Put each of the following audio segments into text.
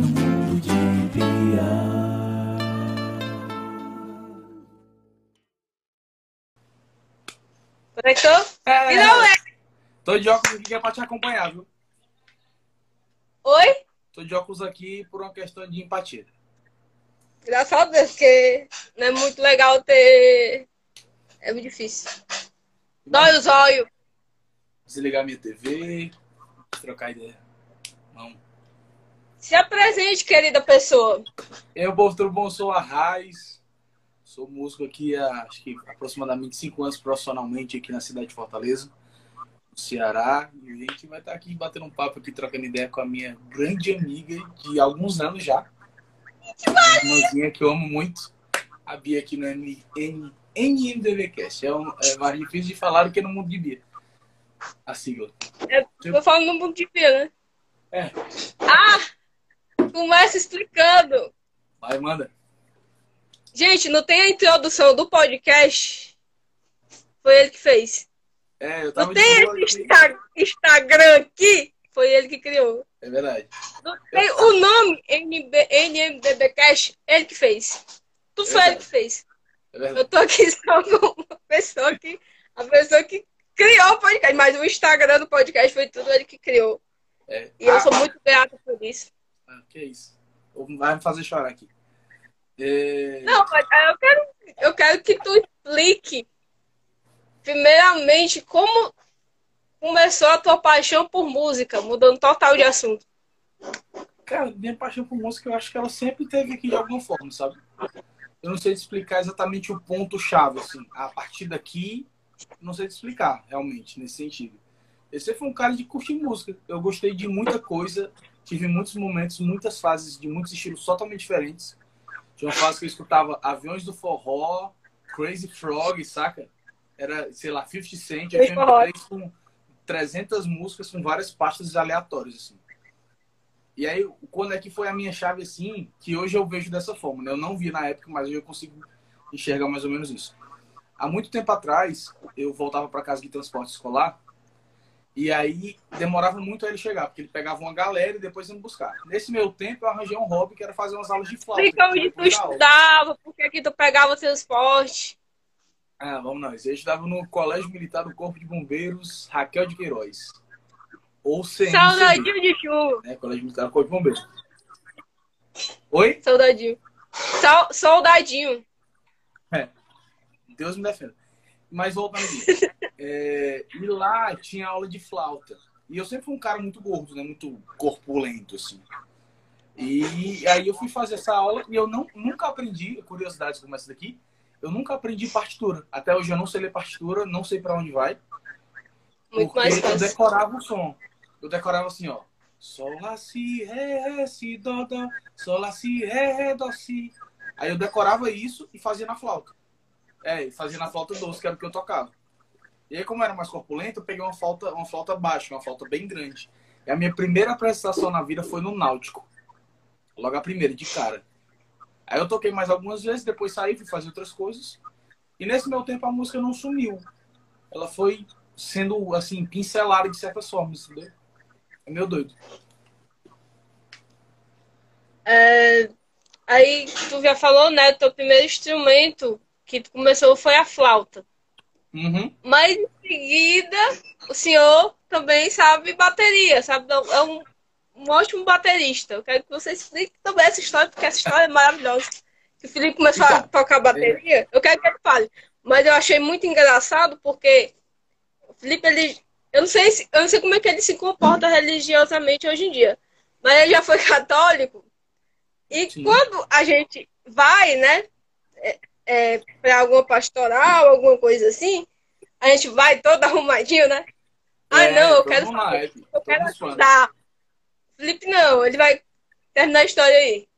no mundo de Bia. Conectou? Não é. Tô de óculos aqui que é pra te acompanhar, viu? Oi? Tô de óculos aqui por uma questão de empatia. Graças a Deus, porque não é muito legal ter. É muito difícil. Dói os olhos. Desligar minha TV, trocar ideia. Não. Se apresente, querida pessoa. Eu, tudo bom? Sou a Raiz. Sou músico aqui há acho que aproximadamente cinco anos profissionalmente aqui na cidade de Fortaleza, no Ceará. E a gente vai estar aqui batendo um papo aqui, trocando ideia com a minha grande amiga de alguns anos já. Uma irmãzinha que eu amo muito. A Bia aqui no NMDVcast. É, um, é mais difícil de falar do que no mundo de Bia. A sigla. É, eu falo no mundo de vida, né? É, Ah! Começa explicando. vai, manda. Gente, não tem a introdução do podcast? Foi ele que fez. É, eu tava Não tem esse aqui. Instagram aqui? Foi ele que criou. É verdade. Não tem o nome NB, NMDBcast? Ele que fez. Tudo foi ele que fez. É. Eu tô aqui só com uma pessoa que. A pessoa que criou o podcast, mas o Instagram do podcast foi tudo ele que criou. É. E eu Ah, sou muito grata por isso. Ah, que isso. Vai me fazer chorar aqui. É, Não, mas eu quero, eu quero que tu explique, primeiramente, como começou a tua paixão por música, mudando total de assunto. Cara, minha paixão por música, eu acho que ela sempre teve aqui de alguma forma, sabe? Eu não sei te explicar exatamente o ponto-chave, assim. A partir daqui, não sei te explicar, realmente, nesse sentido. Eu sempre fui um cara de curtir música. Eu gostei de muita coisa, tive muitos momentos, muitas fases de muitos estilos totalmente diferentes. Tinha uma fase que eu escutava Aviões do Forró, Crazy Frog, saca? Era, sei lá, 50 Cent, eu tinha Forró. MP3 com 300 músicas com várias pastas aleatórias, assim. E aí, quando é que foi a minha chave assim, que hoje eu vejo dessa forma, né? Eu não vi na época, mas hoje eu consigo enxergar mais ou menos isso. Há muito tempo atrás, eu voltava para casa de transporte escolar e aí demorava muito a ele chegar, porque ele pegava uma galera e depois ia me buscar. Nesse meu tempo, eu arranjei um hobby que era fazer umas aulas de flauta. Explica onde tu estudava, por que que tu pegava o transporte. Ah, vamos nós. Eu estudava no Colégio Militar do Corpo de Bombeiros Raquel de Queiroz. Ou CMCB, Saudadinho de chuva. né? Colégio Militar do Corpo de Bombeiros. Oi? Saudadinho. Sau- Soldadinho. Deus me defenda. Mas voltando aqui. É, e lá tinha aula de flauta. E eu sempre fui um cara muito gordo, né? Muito corpulento, assim. E aí eu fui fazer essa aula e eu não, nunca aprendi, curiosidades como essa daqui, eu nunca aprendi partitura. Até hoje eu não sei ler partitura, não sei pra onde vai. Muito mais eu fácil. decorava o som. Eu decorava assim, ó. Sol, lá, si, ré, ré, si, dó, dó. Sol, lá, si, ré, ré, dó, si. Aí eu decorava isso e fazia na flauta. É, fazia na flauta doce, que era o que eu tocava. E aí, como era mais corpulento, eu peguei uma flauta, uma flauta baixa, uma flauta bem grande. E a minha primeira apresentação na vida foi no Náutico. Logo a primeira, de cara. Aí eu toquei mais algumas vezes, depois saí, fui fazer outras coisas. E nesse meu tempo a música não sumiu. Ela foi sendo, assim, pincelada de certas formas, entendeu? É meio doido. É, aí tu já falou, né? Teu primeiro instrumento que começou foi a flauta. Uhum. Mas em seguida, o senhor também sabe bateria, sabe? É um, um ótimo baterista. Eu quero que você explique também essa história, porque essa história é maravilhosa. Que o Felipe começou a tocar bateria, eu quero que ele fale. Mas eu achei muito engraçado porque o Felipe, ele. Eu não sei se, eu não sei como é que ele se comporta religiosamente hoje em dia. Mas ele já foi católico. E Sim. quando a gente vai, né? É, para alguma pastoral, alguma coisa assim, a gente vai todo arrumadinho, né? Ah, É, não, eu quero eu quero ajudar. Felipe, não, ele vai terminar a história aí.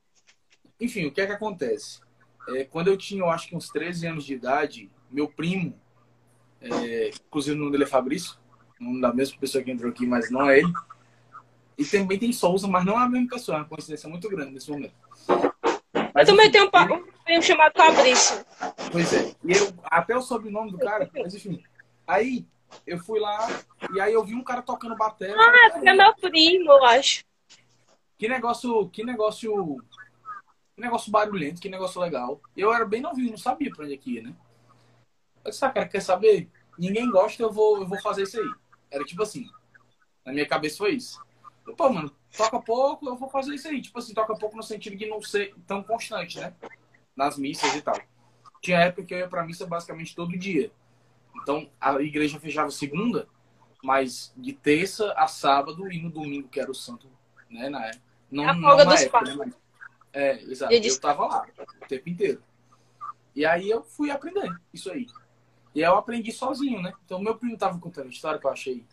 Enfim, o que é que acontece? É, quando eu tinha, eu acho que uns 13 anos de idade, meu primo, é, inclusive o nome dele é Fabrício, o nome da mesma pessoa que entrou aqui, mas não é ele. E também tem Souza, mas não é a mesma pessoa, é uma coincidência muito grande nesse momento. Eu Mas, também enfim, tenho um, pa- um primo chamado Fabrício. Pois é. E eu, até o sobrenome do cara, mas enfim. Aí eu fui lá e aí eu vi um cara tocando bateria. Ah, é meu primo, eu acho. Que negócio, que negócio, que negócio barulhento, que negócio legal. Eu era bem novinho, não sabia pra onde é que ia, né? Eu disse, ah, cara, quer saber? Ninguém gosta, eu vou, eu vou fazer isso aí. Era tipo assim, na minha cabeça foi isso. Eu, Pô, mano, toca pouco, eu vou fazer isso aí. Tipo assim, toca pouco no sentido de não ser tão constante, né? Nas missas e tal. Tinha época que eu ia pra missa basicamente todo dia. Então, a igreja fechava segunda, mas de terça a sábado e no domingo, que era o santo, né? Na, não, A não folga na dos época, pais. né? É, exato. Eu tava lá o tempo inteiro. E aí eu fui aprender isso aí. E aí eu aprendi sozinho, né? Então meu primo tava contando a história que eu achei,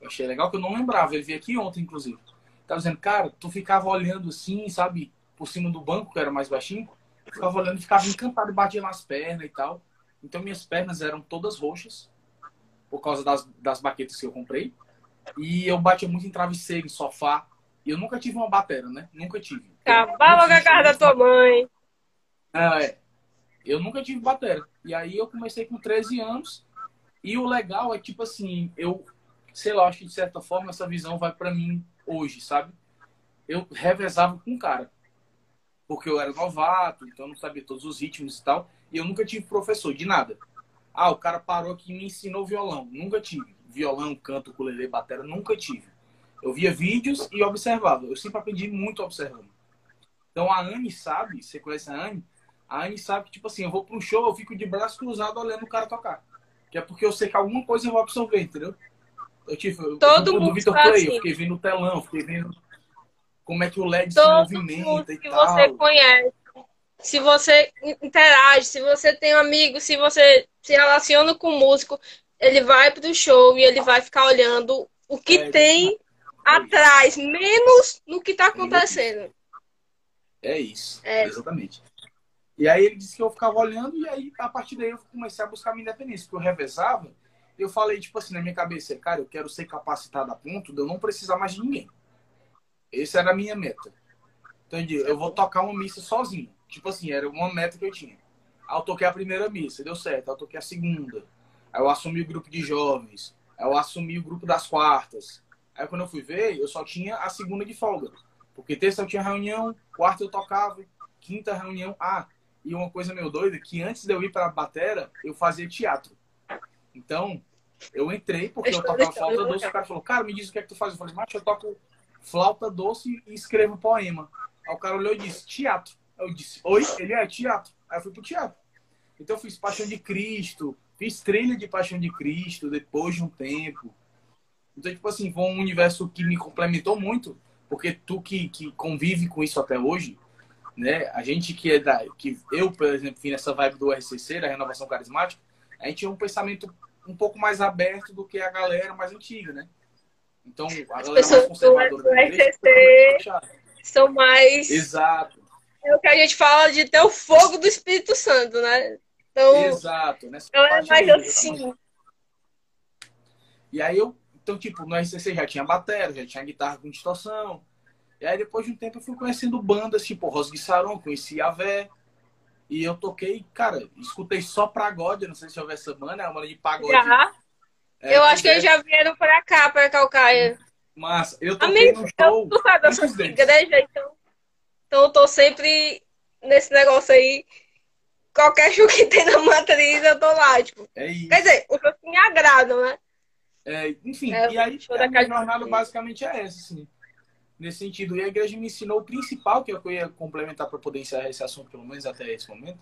eu achei legal, que eu não lembrava. Ele veio aqui ontem, inclusive. Tava dizendo, cara, tu ficava olhando assim, sabe, por cima do banco, que era mais baixinho. Ficava olhando e ficava encantado, batia nas pernas e tal. Então minhas pernas eram todas roxas, por causa das, das baquetas que eu comprei. E eu batia muito em travesseiro, em sofá. E eu nunca tive uma batera, né? Nunca tive. Cavalo com a cara da tua mãe. Ah, é. Eu nunca tive batera. E aí eu comecei com 13 anos. E o legal é tipo assim, eu, sei lá, acho que de certa forma essa visão vai pra mim hoje, sabe? Eu revezava com o cara. Porque eu era novato, então eu não sabia todos os ritmos e tal. E eu nunca tive professor de nada. Ah, o cara parou aqui e me ensinou violão. Nunca tive. Violão, canto, ukulele, batera, nunca tive. Eu via vídeos e observava. Eu sempre aprendi muito observando. Então a Anne sabe, você conhece a Anne? A Anne sabe que, tipo assim, eu vou pra um show, eu fico de braço cruzado olhando o cara tocar. Que é porque eu sei que alguma coisa eu vou absorver, entendeu? Eu tive, eu, Todo eu, do mundo Vitor tá Play, assim. eu fiquei vendo o telão, fiquei vendo como é que o LED se Todo movimenta mundo e que tal. você conhece. Se você interage, se você tem um amigo, se você se relaciona com o músico, ele vai pro show e ele vai ficar olhando o que É, tem atrás, menos no que tá acontecendo. É isso, É. exatamente. E aí ele disse que eu ficava olhando e aí a partir daí eu comecei a buscar minha independência, porque eu revezava. Eu falei, tipo assim, na minha cabeça, cara, eu quero ser capacitado a ponto de eu não precisar mais de ninguém. Essa era a minha meta. Entendi? Eu vou tocar uma missa sozinho. Tipo assim, era uma meta que eu tinha. Aí eu toquei a primeira missa, deu certo. Aí eu toquei a segunda. Aí eu assumi o grupo de jovens. Aí eu assumi o grupo das quartas. Aí quando eu fui ver, eu só tinha a segunda de folga. Porque terça eu tinha reunião, quarta eu tocava, quinta reunião. Ah, e uma coisa meio doida, que antes de eu ir pra batera, eu fazia teatro. Então, eu entrei porque eu tocava flauta doce. O cara falou, cara, me diz o que é que tu faz. Eu falei, macho, eu toco flauta doce e escrevo poema. Aí o cara olhou e disse, teatro. Eu disse, oi? Ele é teatro. Aí eu fui pro teatro. Então eu fiz Paixão de Cristo, fiz trilha de Paixão de Cristo depois de um tempo. Então, tipo assim, foi um universo que me complementou muito, porque tu que, que convive com isso até hoje, né? A gente que é da. que Eu, por exemplo, vim nessa vibe do RCC, da renovação carismática, a gente tinha um pensamento um pouco mais aberto do que a galera mais antiga, né? Então, a galera mais conservadora do fechada. São mais. Exato, É o que a gente fala de ter o fogo do Espírito Santo, né? Então, exato. Nessa então é mais assim. E aí eu, então, tipo, no RCC já tinha bateria, já tinha guitarra com distorção. E aí depois de um tempo eu fui conhecendo bandas, tipo Rosgue Saron, conheci a Vé. E eu toquei, cara, escutei só pagode, não sei se houve essa banda, é uma de pagode. Já. É, eu acho que é, eles já vieram pra cá, pra Calcaia. Massa. Eu toquei Amigo, num show. eu sou deles. igreja, então. Então eu tô sempre nesse negócio aí. Qualquer show que tem na matriz, eu tô lá, tipo. É isso. Quer dizer, os shows que me agradam, né? É, enfim, É, e aí a da minha jornada de basicamente é essa, assim. Nesse sentido. E a igreja me ensinou o principal, que é o que eu ia complementar para poder encerrar esse assunto, pelo menos até esse momento,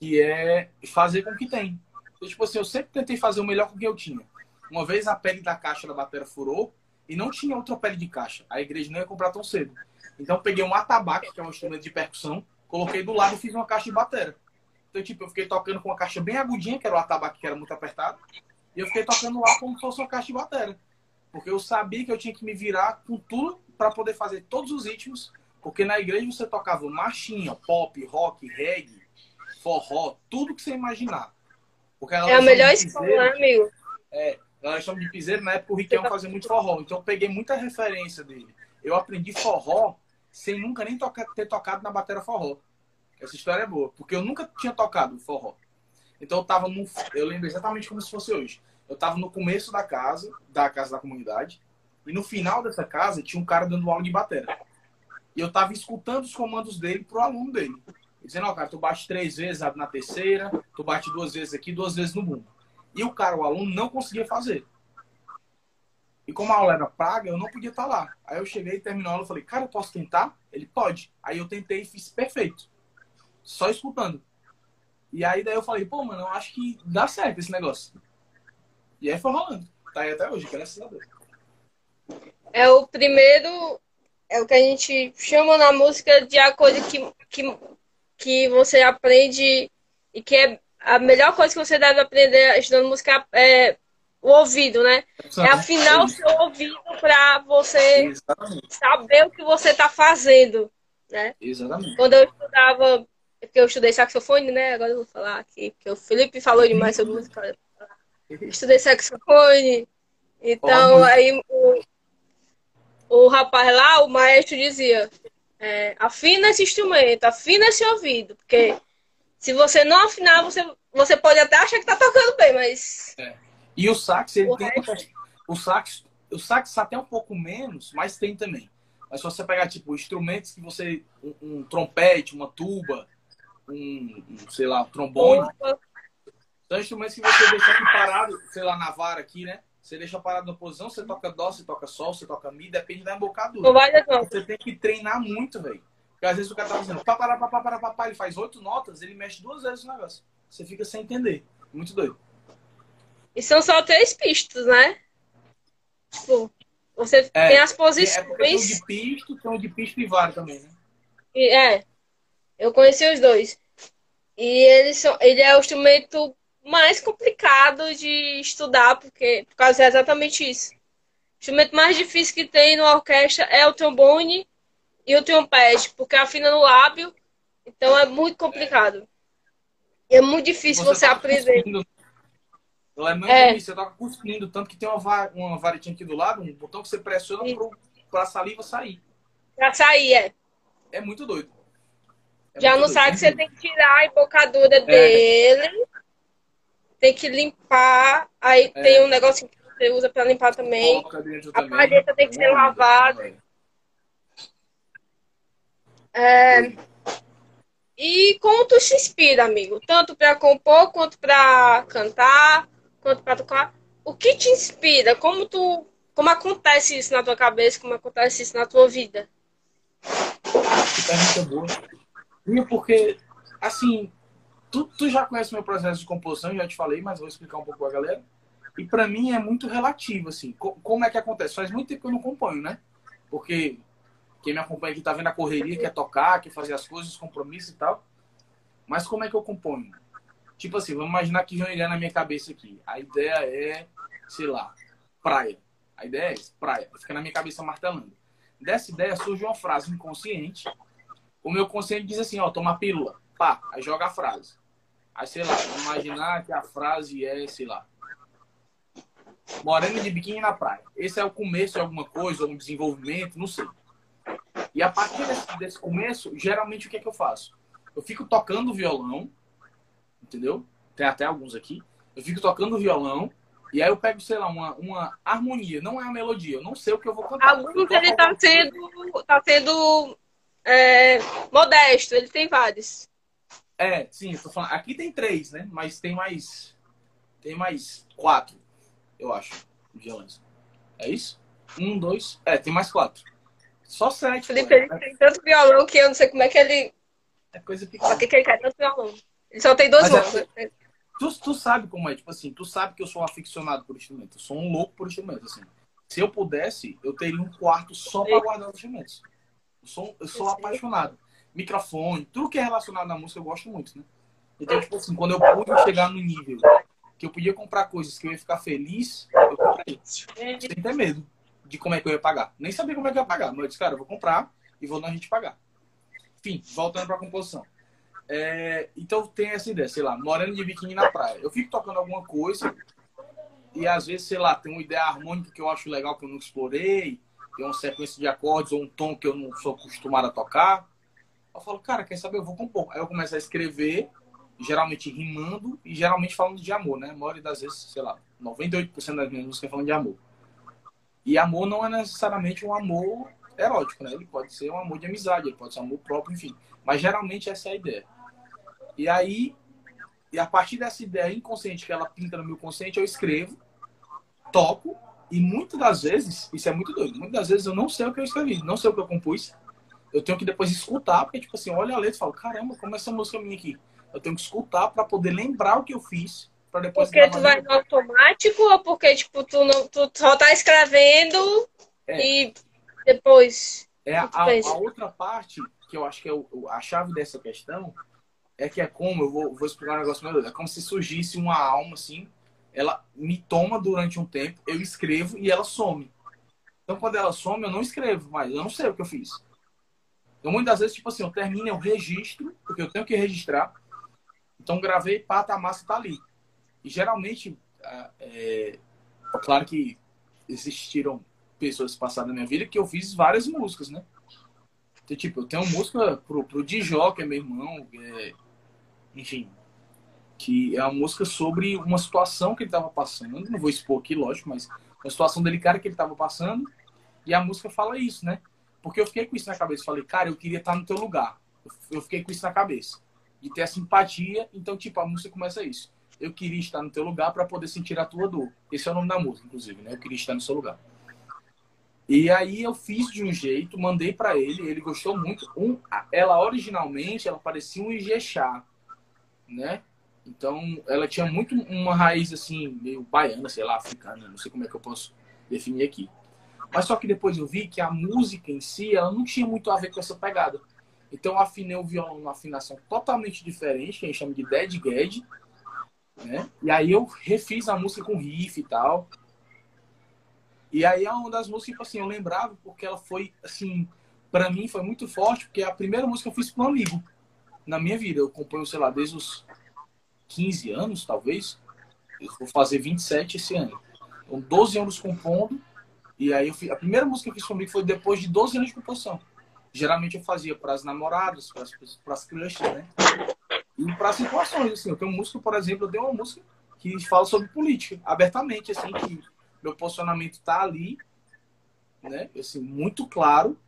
que é fazer com o que tem. Então, tipo assim, eu sempre tentei fazer o melhor com o que eu tinha. Uma vez a pele da caixa da bateria furou e não tinha outra pele de caixa. A igreja não ia comprar tão cedo. Então eu peguei um atabaque, que é um instrumento de percussão, coloquei do lado e fiz uma caixa de bateria. Então, tipo, eu fiquei tocando com uma caixa bem agudinha, que era o atabaque que era muito apertado, e eu fiquei tocando lá como se fosse uma caixa de bateria. Porque eu sabia que eu tinha que me virar com tudo para poder fazer todos os ritmos, porque na igreja você tocava marchinha, pop, rock, reggae, forró, tudo que você imaginar. É a melhor escola, né, amigo? a galera chama de piseiro, na época o Riquelme fazia muito forró, então eu peguei muita referência dele. Eu aprendi forró sem nunca nem ter tocado na bateria forró. Essa história é boa, porque eu nunca tinha tocado forró. Então eu tava no. Eu lembro exatamente como se fosse hoje. Eu tava no começo da casa, da casa da comunidade, e no final dessa casa tinha um cara dando aula de bateria. E eu tava escutando os comandos dele pro aluno dele. Dizendo, ó, cara, tu bate três vezes na terceira, tu bate duas vezes aqui, duas vezes no bumbo. E o cara, o aluno, não conseguia fazer. E como a aula era paga, eu não podia estar lá. Aí eu cheguei, terminou a aula, falei, cara, eu posso tentar? Ele pode. Aí eu tentei e fiz perfeito. Só escutando. E aí daí eu falei, pô, mano, eu acho que dá certo esse negócio. E aí foi rolando. Tá aí até hoje, graças a Deus. É o primeiro, é o que a gente chama na música de a coisa que, que, que você aprende e que é a melhor coisa que você deve aprender estudando música é o ouvido, né? É afinar o seu ouvido para você Exatamente. saber o que você está fazendo, né? Exatamente. Quando eu estudava, porque eu estudei saxofone, né? Agora eu vou falar aqui, porque o Felipe falou demais sobre música. Eu estudei saxofone, então aí o, o rapaz lá, o maestro dizia, é, afina esse instrumento, afina esse ouvido, porque se você não afinar, você, você pode até achar que tá tocando bem, mas E o sax, ele O tem. O sax, o sax até um pouco menos, mas tem também. Mas se você pegar, tipo, instrumentos que você. Um, um trompete, uma tuba, um, um, sei lá, um trombone. Opa, São instrumentos que você deixa aqui parado, sei lá, na vara aqui, né? Você deixa parado na posição, você toca dó, você toca sol, você toca mi, depende da não embocadura. vai dar não. Você tem que treinar muito, velho. Porque às vezes o cara tá fazendo pá, pá, pá, pará, pá, pá, ele faz oito notas, ele mexe duas vezes o negócio. Você fica sem entender. Muito doido. E são só três pistas, né? Tipo, você É, tem as É porque tem posições. de pisto, tem o de pisto e vara também, né? E, é, eu conheci os dois. E eles são, ele é o instrumento mais complicado de estudar, porque por causa é exatamente isso. O instrumento mais difícil que tem na orquestra é o trombone e o trompete, porque afina no lábio, então é muito complicado. E é muito difícil você, toca aprender. cuspindo. Ela é muito É. difícil, você toca cuspindo, tanto que tem uma, va- uma varetinha aqui do lado, um botão que você pressiona pro, pra saliva sair. Pra sair, é. É muito doido. É Já muito no doido. sax você tem que tirar a embocadura dele, tem que limpar, aí É. tem um negocinho que você usa pra limpar também. A palheta tem que ser lavada. É, E como tu se inspira, amigo? Tanto pra compor, quanto pra cantar, quanto pra tocar. O que te inspira? Como tu, como acontece isso na tua cabeça? Como acontece isso na tua vida? Pergunta boa. E porque, assim, tu, tu já conhece meu processo de composição, já te falei, mas vou explicar um pouco pra galera. E pra mim é muito relativo, assim. Co- como é que acontece? Faz muito tempo que eu não componho, né? Porque quem me acompanha aqui tá vendo a correria, quer tocar, quer fazer as coisas, os compromissos e tal. Mas como é que eu componho? Tipo assim, vamos imaginar que vem ideia na minha cabeça aqui. A ideia é, sei lá, praia. A ideia é praia. Fica na minha cabeça martelando. Dessa ideia surge uma frase inconsciente. O meu consciente diz assim, ó, toma pílula. Pá, aí joga a frase. Aí, sei lá, vamos imaginar que a frase é, sei lá, morena de biquíni na praia. Esse é o começo de alguma coisa, um desenvolvimento, não sei. E a partir desse, desse começo, geralmente o que é que eu faço? Eu fico tocando violão, entendeu? Tem até alguns aqui. Eu fico tocando violão, e aí eu pego, sei lá, uma, uma harmonia, não é a melodia, eu não sei o que eu vou cantar. Alguns ele tá sendo, tá sendo é, modesto, ele tem vários. É, sim, eu tô falando. Aqui tem três, né? Mas tem mais. Tem mais quatro, eu acho, violões. É isso? Um, dois. É, tem mais quatro. Só sete. Felipe, ele tem tanto violão que eu não sei como é que ele. É coisa Pra pequena. que, que ele quer tanto violão? Ele só tem dois Mas é- mãos. né? Tu, tu sabe como é, tipo assim, tu sabe que eu sou um aficionado por instrumento. Eu sou um louco por instrumento, assim. Se eu pudesse, eu teria um quarto só pra guardar os instrumentos. Eu sou, eu sou Eu apaixonado. Microfone, tudo que é relacionado à música eu gosto muito, né? Então, tipo assim, quando eu pude chegar no nível que eu podia comprar coisas que eu ia ficar feliz, eu comprei. Sem ter medo de como é que eu ia pagar. Nem sabia como é que eu ia pagar. Mas eu disse, cara, eu vou comprar e vou na gente pagar. Enfim, voltando pra composição. É, então tem essa ideia, sei lá, morando de biquíni na praia. Eu fico tocando alguma coisa e às vezes, sei lá, tem uma ideia harmônica que eu acho legal que eu nunca explorei, tem uma sequência de acordes ou um tom que eu não sou acostumado a tocar. Eu falo, cara, quer saber? Eu vou compor. Aí eu começo a escrever, geralmente rimando e geralmente falando de amor, né? A maioria das vezes, sei lá, 98% das minhas músicas falam de amor. E amor não é necessariamente um amor erótico, né? Ele pode ser um amor de amizade, ele pode ser um amor próprio, enfim. Mas geralmente essa é a ideia. E aí, e a partir dessa ideia inconsciente que ela pinta no meu consciente, eu escrevo, toco, e muitas das vezes, isso é muito doido, muitas das vezes eu não sei o que eu escrevi, não sei o que eu compus. Eu tenho que depois escutar, porque, tipo assim, olha a letra e falo, caramba, como é essa música minha aqui? Eu tenho que escutar para poder lembrar o que eu fiz, para depois. Porque tu vai no automático ou porque, tipo, tu, não, tu só tá escrevendo é. e depois. É a, a, outra parte que eu acho que é o, a chave dessa questão é que é como, eu vou, vou explicar um negócio melhor, é como se surgisse uma alma assim ela me toma durante um tempo, eu escrevo e ela some. Então, quando ela some, eu não escrevo mais, eu não sei o que eu fiz. Então, muitas vezes, tipo assim, eu termino, eu registro, porque eu tenho que registrar. Então, gravei, pata, a massa tá ali. E geralmente, é, claro que existiram pessoas passadas na minha vida que eu fiz várias músicas, né? Então, tipo, eu tenho música pro, pro Dijó, que é meu irmão, é, enfim, que é uma música sobre uma situação que ele estava passando. Não vou expor aqui, lógico, mas uma situação delicada que ele estava passando. E a música fala isso, né? Porque eu fiquei com isso na cabeça. Falei, cara, eu queria estar no teu lugar. Eu fiquei com isso na cabeça. De ter a simpatia. Então, tipo, a música começa isso. Eu queria estar no teu lugar para poder sentir a tua dor. Esse é o nome da música, inclusive, né? Eu queria estar no seu lugar. E aí eu fiz de um jeito, mandei para ele, ele gostou muito. Um, ela originalmente, ela parecia um Ijexá, né? Então, ela tinha muito uma raiz assim, meio baiana, sei lá, africana, não sei como é que eu posso definir aqui. Mas só que depois eu vi que a música em si, ela não tinha muito a ver com essa pegada. Então, eu afinei o violão numa afinação totalmente diferente, que a gente chama de dead gad, né? E aí eu refiz a música com riff e tal. E aí é uma das músicas, tipo assim, eu lembrava porque ela foi, assim, para mim foi muito forte, porque a primeira música que eu fiz com um amigo na minha vida. Eu componho, sei lá, desde os 15 anos, talvez. Eu vou fazer 27 esse ano. Então, 12 anos compondo. E aí, eu fiz, a primeira música que eu fiz comigo foi depois de 12 anos de composição. Geralmente eu fazia para as namoradas, para as crushes, né? E para situações, assim. Eu tenho música, por exemplo, eu tenho uma música que fala sobre política, abertamente, assim, que meu posicionamento tá ali, né? Assim, muito claro.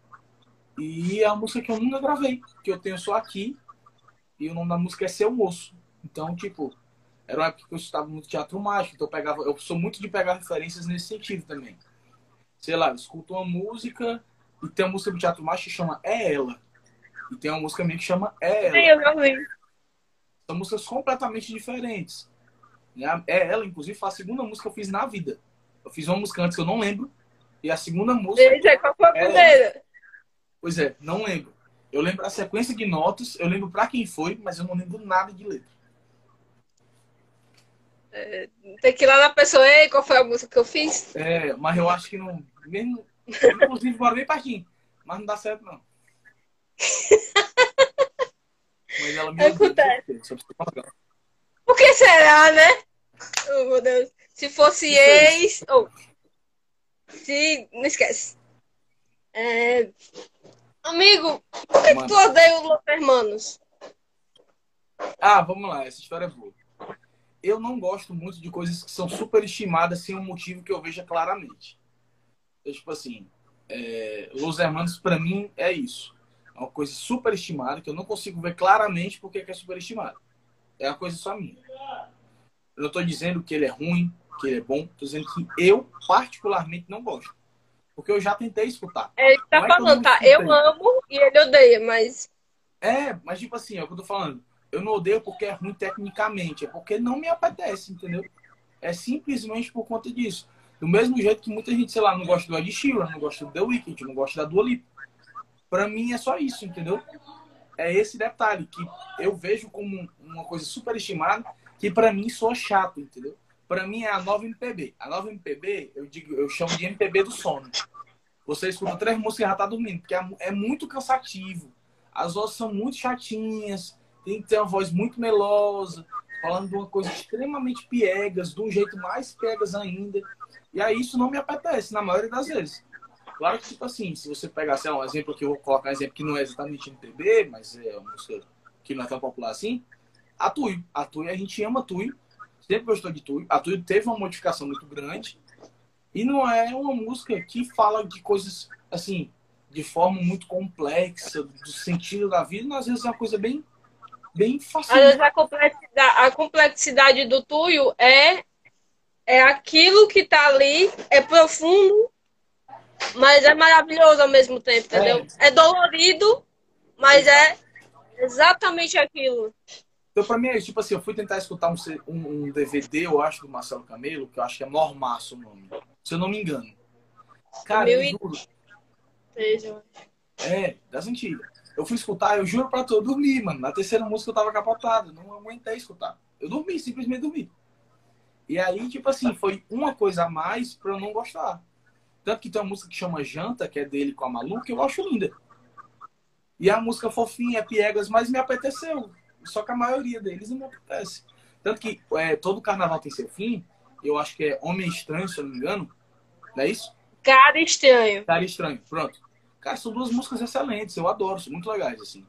E é uma música que eu nunca gravei, que eu tenho só aqui. E o nome da música é Seu Moço. Então, tipo, era uma época que eu estava muito teatro mágico, então eu pegava, eu sou muito de pegar referências nesse sentido também. Sei lá, eu escuto uma música e tem uma música do teatro mágico que chama É Ela. E tem uma música minha que chama É Ela. Sim, eu. São músicas completamente diferentes. É Ela, inclusive, foi a segunda música que eu fiz na vida. Eu fiz uma música antes que eu não lembro. E a segunda música. Eita, qual foi a primeira? Pois é, não lembro. Eu lembro a sequência de notas, eu lembro pra quem foi, mas eu não lembro nada de letra. É, tem que ir lá na pessoa, ei, qual foi a música que eu fiz? É, mas eu acho que não. Mesmo, inclusive, moro bem pertinho. Mas não dá certo, não. mas ela me Acontece. Por que será, né? Oh, meu Deus. Se fosse ex. Oh. Se. Não esquece. É... Amigo, por que, que tu odeia os Los Hermanos? Ah, vamos lá, essa história é boa eu não gosto muito de coisas que são superestimadas sem um motivo que eu veja claramente. Então, tipo assim, é, Los Hermanos para mim é isso. É uma coisa superestimada que eu não consigo ver claramente porque é superestimada. É uma coisa só minha. Eu não estou dizendo que ele é ruim, que ele é bom. Estou dizendo que eu particularmente não gosto. Porque eu já tentei escutar. É, ele tá é falando, tá? Eu amo e ele odeia, mas... É, mas tipo assim, é o que eu tô falando eu não odeio porque é ruim tecnicamente, é porque não me apetece, entendeu? É simplesmente por conta disso. Do mesmo jeito que muita gente, sei lá, não gosta do Ed Sheeran, não gosta do The Weeknd, não gosta da Dua Lipa. Pra mim é só isso, entendeu? É esse detalhe que eu vejo como uma coisa superestimada, que para mim soa chato, entendeu? Para mim é a nova MPB. A nova MPB, eu digo, eu chamo de MPB do sono. Você escuta três músicas e já tá dormindo, porque é, é muito cansativo. As vozes são muito chatinhas, tem que ter uma voz muito melosa, falando de uma coisa extremamente piegas, de um jeito mais piegas ainda. E aí isso não me apetece, na maioria das vezes. Claro que, tipo assim, se você pegar, sei lá, um exemplo que eu vou colocar um exemplo que não é exatamente MPB, mas é uma música que não é tão popular assim, a Tui. A Tui, a gente ama a Tui, sempre gostou de Tui. A Tui teve uma modificação muito grande e não é uma música que fala de coisas, assim, de forma muito complexa, do sentido da vida, mas às vezes é uma coisa bem, bem fácil. Às vezes a complexidade, a complexidade do Tuyo é, é aquilo que tá ali, é profundo, mas é maravilhoso ao mesmo tempo, entendeu? É, dolorido, mas é exatamente aquilo. Então, pra mim, é tipo assim, eu fui tentar escutar um, um, DVD, eu acho, do Marcelo Camelo, que eu acho que é Mormaço o nome, se eu não me engano. Cara, eu e- juro, é, das antigas. Eu fui escutar, eu juro pra tu, eu dormi, mano. Na terceira música eu tava capotado, não aguentei escutar. Eu dormi, simplesmente dormi. E aí, tipo assim, foi uma coisa a mais pra eu não gostar. Tanto que tem uma música que chama Janta, que é dele com a Malu, que eu acho linda. E a música fofinha, é piegas, mas me apeteceu. Só que a maioria deles não me apetece. Tanto que é, todo carnaval tem seu fim. Eu acho que é Homem Estranho, se eu não me engano. Não é isso? Cara estranho. Cara Estranho, pronto. Cara, são duas músicas excelentes, eu adoro, são muito legais, assim.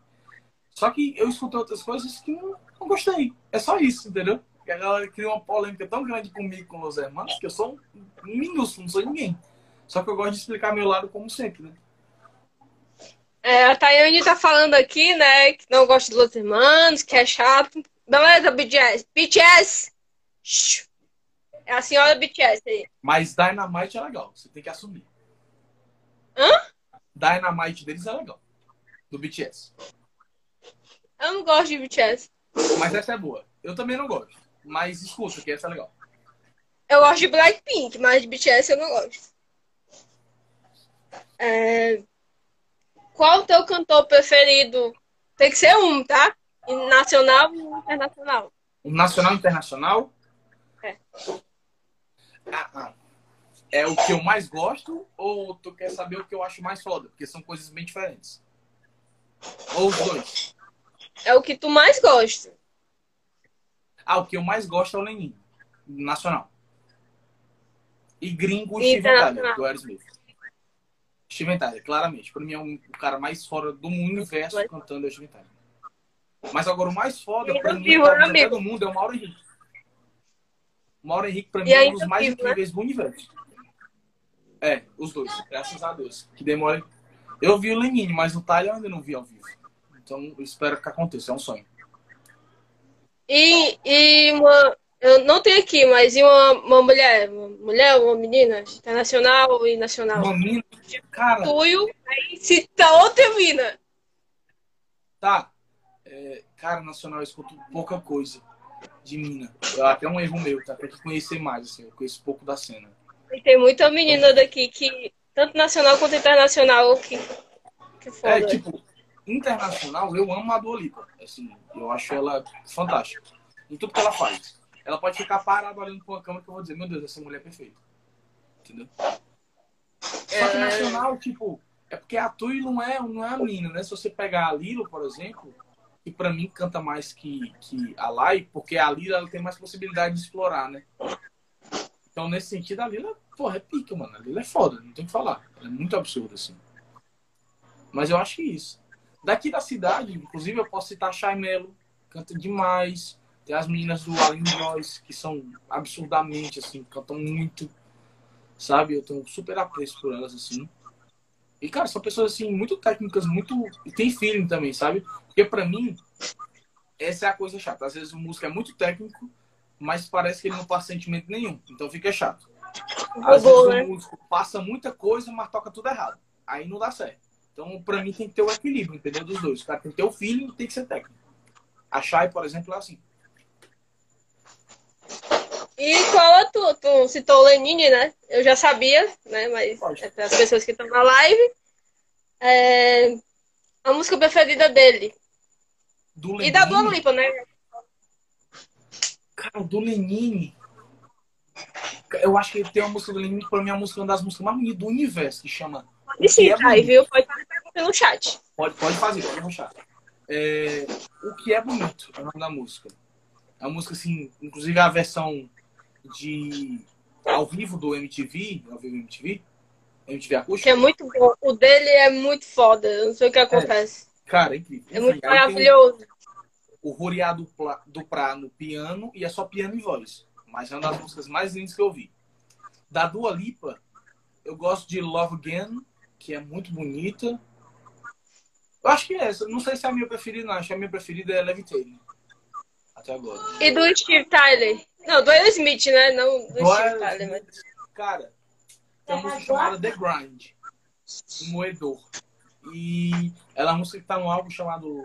Só que eu escutei outras coisas que não, não gostei. É só isso, entendeu? Que a galera cria uma polêmica tão grande comigo com os irmãos que eu sou um minúsculo, não sou ninguém. Só que eu gosto de explicar meu lado como sempre, né? É, a Tayane tá falando aqui, né, que não gosta dos irmãos, que é chato. Beleza, BTS. BTS! É a senhora BTS aí. Mas Dynamite é legal, você tem que assumir. Hã? Dynamite deles é legal. Do BTS. Eu não gosto de BTS. Mas essa é boa. Eu também não gosto. Mas escuta, que essa é legal. Eu gosto de Blackpink, mas de BTS eu não gosto. É, Qual o teu cantor preferido? Tem que ser um, tá? Nacional e internacional. Nacional e internacional? É. Ah, ah. É o que eu mais gosto ou tu quer saber o que eu acho mais foda? Porque são coisas bem diferentes. Ou os dois. É o que tu mais gosta. Ah, o que eu mais gosto é o Lenin. Nacional. E gringo, E Tyler, internacional. do Aerosmith. Steven Tyler, claramente. Pra mim é um, o cara mais fora do universo Mas- cantando é o Steven Tyler. Mas agora o mais foda, pra mim, né, até amigo? do mundo, é o Mauro Henrique. O Mauro Henrique, pra mim, é um dos mais vivo, né? incríveis do universo. É, os dois, graças a Deus. Que demora. Eu vi o Lenine, mas o Tyler eu ainda não vi ao vivo. Então eu espero que aconteça, é um sonho. E, e uma. Eu não tenho aqui, mas e uma, uma mulher? Uma mulher, uma menina? Internacional e nacional. Uma mina, cara, Tuyo, aí cita outra mina. tá. É, cara, nacional, eu escuto pouca coisa de mina. Eu- Até um erro meu, tá? Tem que conhecer mais, assim. Eu conheço pouco da cena. E tem muita menina daqui que, tanto nacional quanto internacional, que, que foda. É, tipo, internacional, eu amo a Dua Lipa. Assim, eu acho ela fantástica. Em tudo que ela faz. Ela pode ficar parada olhando pra uma câmera que eu vou dizer, meu Deus, essa mulher é perfeita. Entendeu? Só que É. nacional, tipo, é porque a Tui não é, não é a mina, né? Se você pegar a Lilo, por exemplo, que pra mim canta mais que, que a Lai, porque a Lilo ela tem mais possibilidade de explorar, né? Então, nesse sentido, a Lila, porra, é pica, mano. A Lila é foda, não tem o que falar. Ela é muito absurda, assim. Mas eu acho que é isso. Daqui da cidade, inclusive, eu posso citar a Chay Mello, canta demais. Tem as meninas do Aline Joyce, que são absurdamente, assim, cantam muito. Sabe? Eu tenho super apreço por elas, assim. E, cara, são pessoas, assim, muito técnicas, muito. E tem feeling também, sabe? Porque, pra mim, essa é a coisa chata. Às vezes o músico é muito técnico, mas parece que ele não passa sentimento nenhum. Então fica chato. Às Robô, vezes né? o músico passa muita coisa, mas toca tudo errado. Aí não dá certo. Então, pra mim, tem que ter o equilíbrio, entendeu? Dos dois. O cara tem que ter o feeling e tem que ser técnico. A Shai, por exemplo, é assim. E qual a tu? Tu citou o Lenine, né? Eu já sabia, né? Mas Pode. é para as pessoas que estão na live. É, A música preferida dele. Do E da Dua Lipa, né? Cara, do Lenine. Eu acho que tem uma música do Lenine que pra mim é uma música, uma das músicas mais bonitas do universo, que chama. E sim, é tá aí, viu? Pode fazer pergunta no chat. Pode, pode fazer, pode ruxar. É, o que é bonito é o nome da música. É uma música, assim, inclusive a versão de ao vivo do MTV, ao vivo MTV, MTV Que acústico. é muito bom. O dele é muito foda. Eu não sei o que acontece. Cara, é incrível. É, muito aí tem maravilhoso. O Roriá do, do Prá no piano e é só piano e voz. Mas é uma das músicas mais lindas que eu ouvi. Da Dua Lipa, eu gosto de Love Again que é muito bonita. Eu acho que é essa. Não sei se é a minha preferida, não. Acho que a minha preferida é Levitating. Até agora. E do Steve Tyler? Não, do Aerosmith, né? Não do Steve Tyler. Mas... Cara, tem uma música chamada The Grind. O Moedor. E ela é uma música que tá num álbum chamado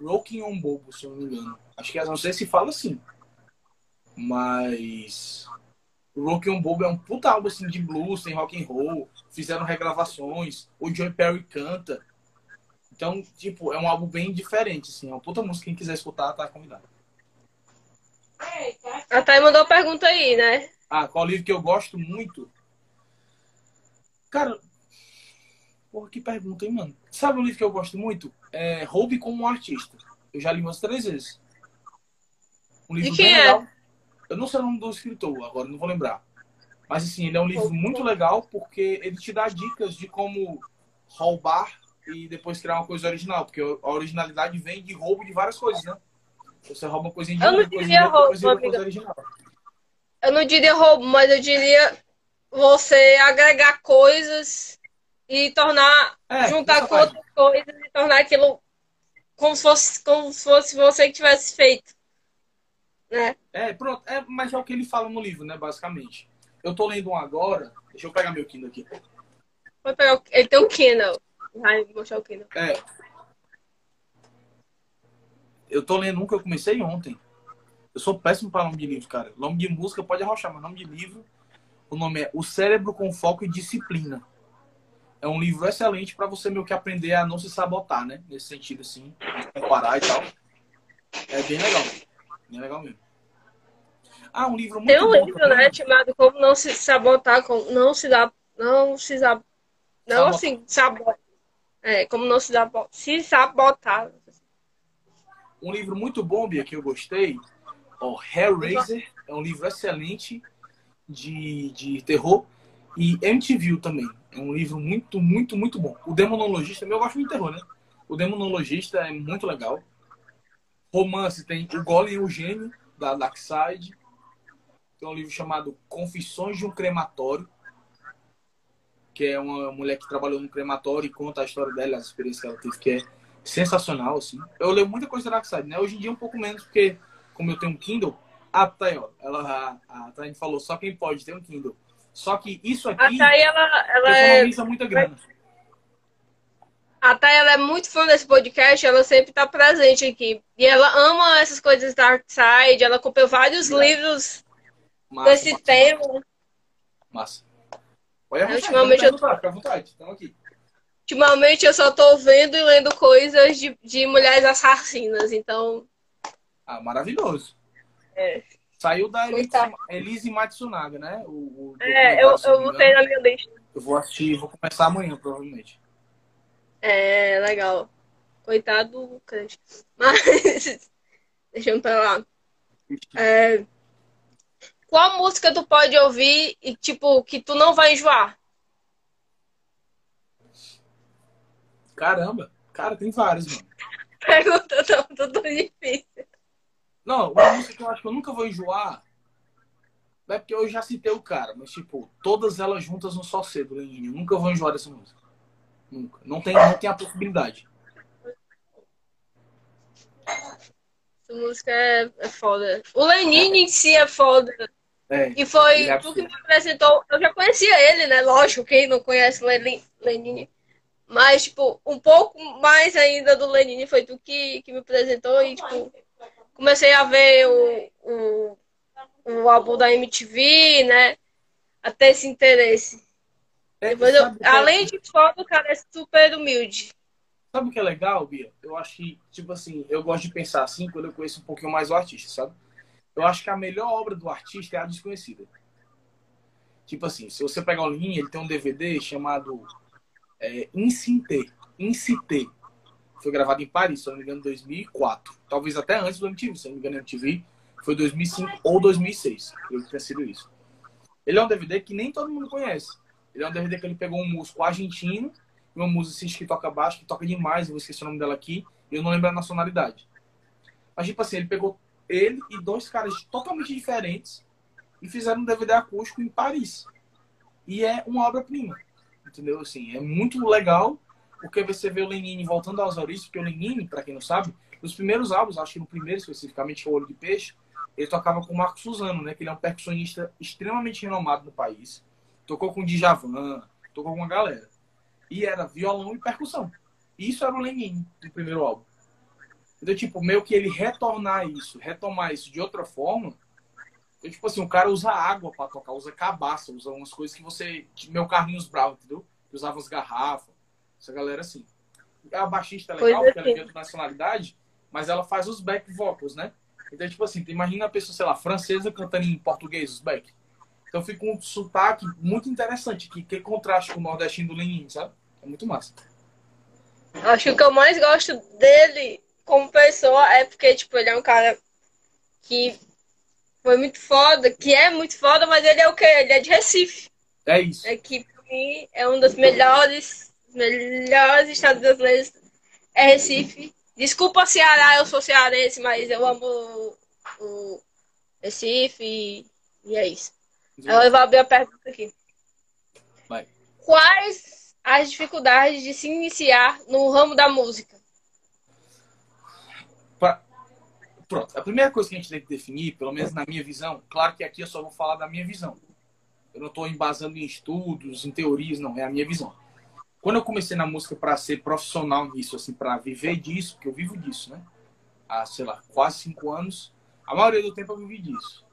Rocking on Bobo, se eu não me engano. Acho que não sei se fala assim. Mas. O Rocking on Bobo é um puta álbum assim de blues, tem rock and roll, fizeram regravações, o Joey Perry canta. Então, tipo, é um álbum bem diferente, assim. É uma puta música, quem quiser escutar, tá convidado. A Thay mandou uma pergunta aí, né? Ah, qual livro que eu gosto muito? Cara, porra, que pergunta, hein, mano? Sabe um livro que eu gosto muito? É Roube como um Artista. Eu já li umas três vezes. Um livro De quem bem é? legal. Eu não sei o nome do escritor, agora não vou lembrar. Mas assim, ele é um livro muito legal porque ele te dá dicas de como roubar e depois criar uma coisa original. Porque a originalidade vem de roubo de várias coisas, né? Você rouba uma coisa de Eu não coisa diria roubo, amiga. coisa original. Eu não diria roubo, mas eu diria você agregar coisas e tornar, É, juntar com outras coisas e tornar aquilo como se fosse, como se fosse você que tivesse feito. Né? É, pronto. É, mas é o que ele fala no livro, né, basicamente. Eu tô lendo um agora. Deixa eu pegar meu Kindle aqui. Vou pegar o- Ele tem o Kindle. Vai mostrar o Kindle. É. Eu tô lendo um que eu comecei ontem. Eu sou péssimo para nome de livro, cara. Nome de música pode arrochar, mas nome de livro, o nome é O Cérebro com Foco e Disciplina. É um livro excelente para você meio que aprender a não se sabotar, né? Nesse sentido, assim, comparar e tal. É bem legal. Bem legal mesmo. Ah, um livro muito Tem um bom livro, né, chamado Como Não Se Sabotar, como não se dá, não se sab... não Sabotar. assim, sabotar. É, como não se dá, se sabotar. Um livro muito bom, Bia, que eu gostei, ó, Hellraiser, é um livro excelente de, de terror. E MTV também, é um livro muito, muito, muito bom. O Demonologista, eu gosto muito de terror, né? O Demonologista é muito legal. Romance tem O Golem e o Gênio, da Darkside. Tem um livro chamado Confissões de um Crematório, que é uma mulher que trabalhou no crematório e conta a história dela, as experiências que ela teve, que é sensacional, assim. Eu leio muita coisa da Darkside, né? Hoje em dia um pouco menos, porque como eu tenho um Kindle, ah, tá aí, ó. Ela, a, a Thaís falou, só quem pode ter um Kindle. Só que isso A aqui Thay, ela, ela é economiza muita grana. A Thay, ela é muito fã desse podcast, ela sempre tá presente aqui. E ela ama essas coisas Dark Side, ela comprou vários livros Massa, desse massa, tema. Massa. Olha, É, ultimamente eu- eu... Fica à vontade, estamos aqui. Ultimamente eu só tô vendo e lendo coisas de, de mulheres assassinas, então. Ah, maravilhoso. É. Saiu da Elise, Matsunaga, né? O, o É, eu, eu botei na minha lista. Eu vou assistir, vou começar amanhã, provavelmente. É, legal. Coitado do crente. Mas. Deixa eu pra lá. É, qual música tu pode ouvir e, tipo, que tu não vai enjoar? Caramba, cara, tem vários, mano. Pergunta tão, tão, tão difícil. Não, uma música que eu acho que eu nunca vou enjoar é porque eu já citei o cara, mas tipo, todas elas juntas no Só Cedo, Lenine. Eu nunca vou enjoar dessa música. Nunca. Não tem, não tem a possibilidade. Essa música é, é foda. O Lenine em si é foda. É. E foi é tu que me apresentou. Eu já conhecia ele, né? Lógico, quem não conhece Lenin- Lenine. Mas, tipo, um pouco mais ainda do Lenine foi tu que, que me apresentou e, tipo, comecei a ver o, o, o álbum da MTV, né? Até esse interesse. É, Depois eu, é- além de foda, o cara é super humilde. Sabe o que é legal, Bia? Eu acho que, tipo assim, eu gosto de pensar assim quando eu conheço um pouquinho mais o artista, sabe? Eu acho que a melhor obra do artista é a desconhecida. Tipo assim, se você pegar o link, ele tem um DVD chamado é, Incité. Incité. Foi gravado em Paris, se não me engano, em 2004. Talvez até antes do MTV, se não me engano, MTV foi 2005 ou 2006. Eu que tenha sido isso. Ele é um DVD que nem todo mundo conhece. Ele é um DVD que ele pegou um músico argentino uma musicista que toca baixo, que toca demais, eu vou esquecer o nome dela aqui, eu não lembro a nacionalidade. Mas, tipo assim, ele pegou ele e dois caras totalmente diferentes e fizeram um DVD acústico em Paris. E é uma obra-prima. Entendeu? Assim, é muito legal porque você vê o Lenine voltando às origens, porque o Lenine, para quem não sabe, nos primeiros álbuns, acho que no primeiro especificamente, é o Olho de Peixe, ele tocava com o Marco Suzano, né? Que ele é um percussionista extremamente renomado no país. Tocou com o Djavan, tocou com uma galera. E era violão e percussão. Isso era o Lenine do primeiro álbum. Então, tipo, meio que ele retornar isso, retomar isso de outra forma. Então, tipo assim, o cara usa água para tocar, usa cabaça, usa umas coisas que você. Meu Carlinhos Bravo, entendeu? Usava as garrafas. Essa galera assim. A baixista é legal, Pois é, porque ela é de outra nacionalidade, mas ela faz os back vocals, né? Então, tipo assim, imagina a pessoa, sei lá, francesa cantando em português os back. Então fica um sotaque muito interessante, que, que contraste com o nordestino do Lenin, sabe? É muito massa. Acho que o que eu mais gosto dele como pessoa é porque, tipo, ele é um cara que foi muito foda, que é muito foda, mas ele é o quê? Ele é de Recife. É isso. É que, pra mim, é um dos melhores, melhores estados brasileiros. É Recife. Desculpa, Ceará, eu sou cearense, mas eu amo o Recife e, e é isso. Eu vou abrir a pergunta aqui. Vai. Quais as dificuldades de se iniciar no ramo da música? Pra- Pronto. A primeira coisa que a gente tem que definir, pelo menos na minha visão, claro que aqui eu só vou falar da minha visão. Eu não estou embasando em estudos, em teorias, não. É a minha visão. Quando eu comecei na música para ser profissional nisso, assim, para viver disso, porque eu vivo disso, né? Há, sei lá, quase cinco anos. A maioria do tempo eu vivi disso.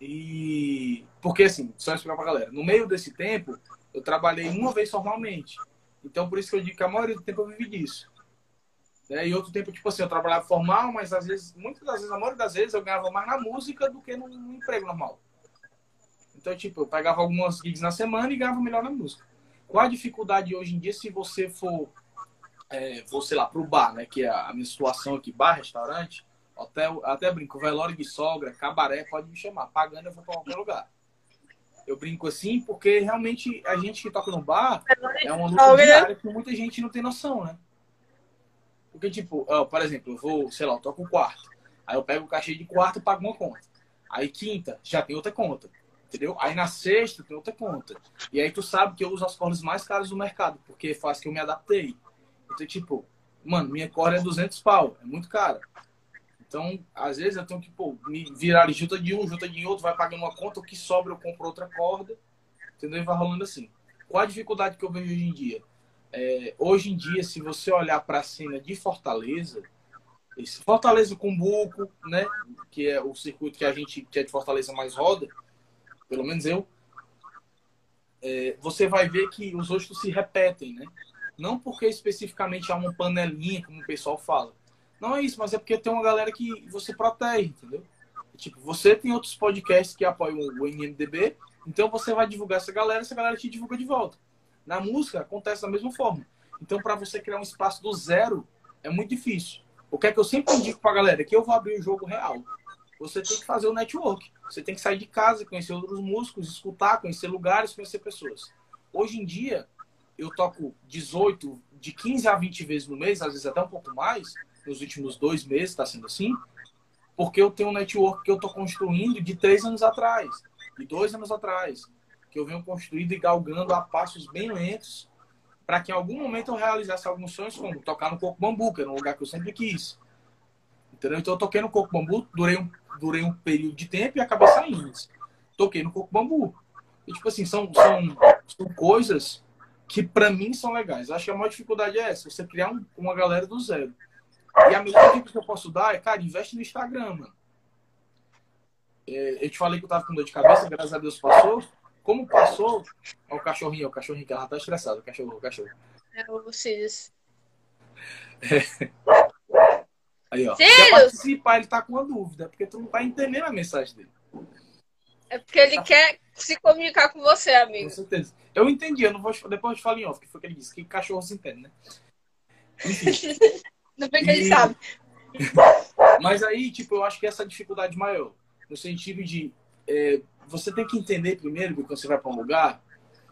E. Porque, assim, só explicar pra galera. No meio desse tempo, eu trabalhei uma vez formalmente. Então, por isso que eu digo que a maioria do tempo eu vivi disso. Né? E outro tempo, tipo assim, eu trabalhava formal, mas às vezes, muitas das vezes, a maioria das vezes, eu ganhava mais na música do que no, no emprego normal. Então, tipo, eu pegava algumas gigs na semana e ganhava melhor na música. Qual a dificuldade hoje em dia se você for, é, for sei lá, pro bar, né? Que é a minha situação aqui, bar, restaurante, hotel, até brinco, velório de sogra, cabaré, pode me chamar. Pagando eu vou pra qualquer lugar. Eu brinco assim porque realmente a gente que toca no bar é uma luta diária que muita gente não tem noção, né? Porque, tipo, ó, por exemplo, eu vou, sei lá, eu toco o quarto. Aí eu pego o cachê de quarto e pago uma conta. Aí quinta, já tem outra conta. Entendeu? Aí na sexta tem outra conta. E aí tu sabe que eu uso as cordas mais caras do mercado, porque faz que eu me adaptei. Então, tipo, mano, minha corda é 200 pau, é muito cara. Então, às vezes eu tenho que, pô, me virar junta de um, junta de outro, vai pagando uma conta, o que sobra eu compro outra corda, entendeu? E vai rolando assim. Qual a dificuldade que eu vejo hoje em dia? É, hoje em dia, se você olhar para a cena de Fortaleza, esse Fortaleza com Buco, né, que é o circuito que a gente que é de Fortaleza mais roda, pelo menos eu, é, você vai ver que os rostos se repetem, né? Não porque especificamente há uma panelinha, como o pessoal fala. Não é isso, mas é porque tem uma galera que você protege, entendeu? Tipo, você tem outros podcasts que apoiam o NMDB, então você vai divulgar essa galera, essa galera te divulga de volta. Na música acontece da mesma forma. Então, para você criar um espaço do zero, é muito difícil. O que é que eu sempre indico pra galera? Que eu vou abrir o jogo real. Você tem que fazer o network. Você tem que sair de casa, conhecer outros músicos, escutar, conhecer lugares, conhecer pessoas. Hoje em dia, eu toco 18, de 15 a 20 vezes no mês, às vezes até um pouco mais, nos últimos dois meses está sendo assim, porque eu tenho um network que eu estou construindo de três anos atrás, de dois anos atrás, que eu venho construindo e galgando a passos bem lentos, para que em algum momento eu realizasse alguns sonhos, como tocar no Coco Bambu, que era um lugar que eu sempre quis. Entendeu? Então eu toquei no Coco Bambu, durei um, durei um período de tempo e acabei saindo. Toquei no Coco Bambu. E, tipo assim, são, são, são coisas que para mim são legais. Acho que a maior dificuldade é essa, você criar um- uma galera do zero. E a melhor dica que eu posso dar é, cara, investe no Instagram, mano. É, eu te falei que eu tava com dor de cabeça, graças a Deus passou. Como passou, ó, o cachorrinho, ó, o cachorrinho que ela tá estressado, o cachorro, o cachorro. É o Sirius. Aí, ó. Sirius! Participar, ele tá com uma dúvida, porque tu não tá entendendo a mensagem dele. É porque ele quer se comunicar com você, Com amigo. certeza. Eu entendi, eu não vou. Depois eu te falo em off, que foi o que ele disse, que cachorro se entende, né? Enfim. Não bem que ele E- sabe. Mas aí, tipo, eu acho que essa é dificuldade maior. No sentido de. É, você tem que entender primeiro que quando você vai pra um lugar.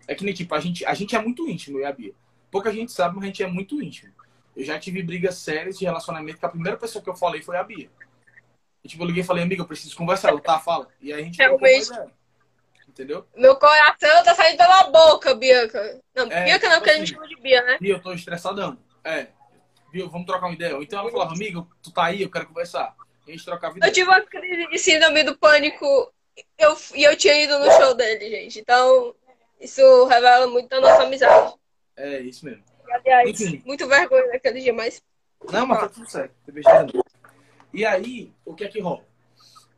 É que nem, tipo, a gente, a gente é muito íntimo, eu e a Bia. Pouca gente sabe, mas a gente é muito íntimo. Eu já tive brigas sérias de relacionamento que a primeira pessoa que eu falei foi a Bia. E, tipo, eu liguei e falei, amiga, eu preciso conversar. Ela, tá, fala. E aí a gente uma Realmente. ideia. Entendeu? Meu coração tá saindo pela boca, Bianca. Não, É, Bianca não, tipo porque ele me assim. chama de Bia, né? E eu tô estressadão. É. Viu? Vamos trocar uma ideia. Ou Então ela falava, amigo, tu tá aí, eu quero conversar. A gente trocava Eu ideia. tive uma crise de síndrome do pânico eu, e eu tinha ido no show dele, gente. Então, isso revela muito da nossa amizade. É, isso mesmo. E, aliás, Enfim. muito vergonha naquele dia, mas Não, mas tá tudo certo. E aí, o que é que rola?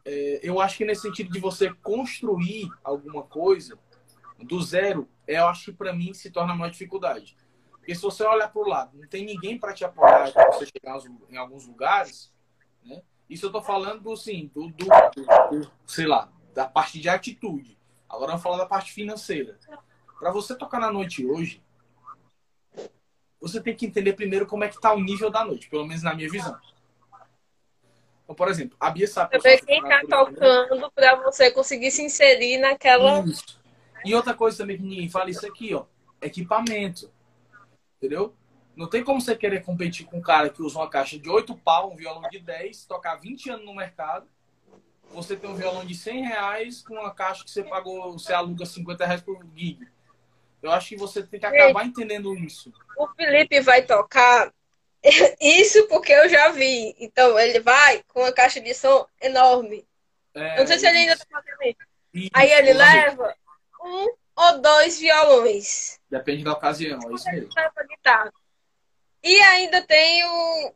É, eu acho que nesse sentido de você construir alguma coisa do zero, eu acho que pra mim se torna uma dificuldade. Porque se você olhar pro lado, não tem ninguém para te apoiar pra você chegar em alguns lugares, né? Isso eu tô falando, assim, do, do, do- do- sei lá, da parte de atitude. Agora eu vou falar da parte financeira. Para você tocar na noite hoje, você tem que entender primeiro como é que tá o nível da noite, pelo menos na minha visão. Então, por exemplo, a Bia sabe saber quem tá ela. tocando pra você conseguir se inserir naquela. Isso. E outra coisa também que ninguém fala, isso aqui, ó, equipamento. Entendeu? Não tem como você querer competir com um cara que usa uma caixa de 8 pau, um violão de 10, tocar 20 anos no mercado. Você tem um violão de 100 reais com uma caixa que você pagou, você aluga 50 reais por gig. Eu acho que você tem que acabar entendendo isso. O Felipe vai tocar. Isso porque eu já vi. Então, ele vai com uma caixa de som enorme. É, Eu não sei se ele ainda tá fazendo isso. Isso, Aí ele leva um ou dois violões. Depende da ocasião, é isso mesmo. E ainda tem o.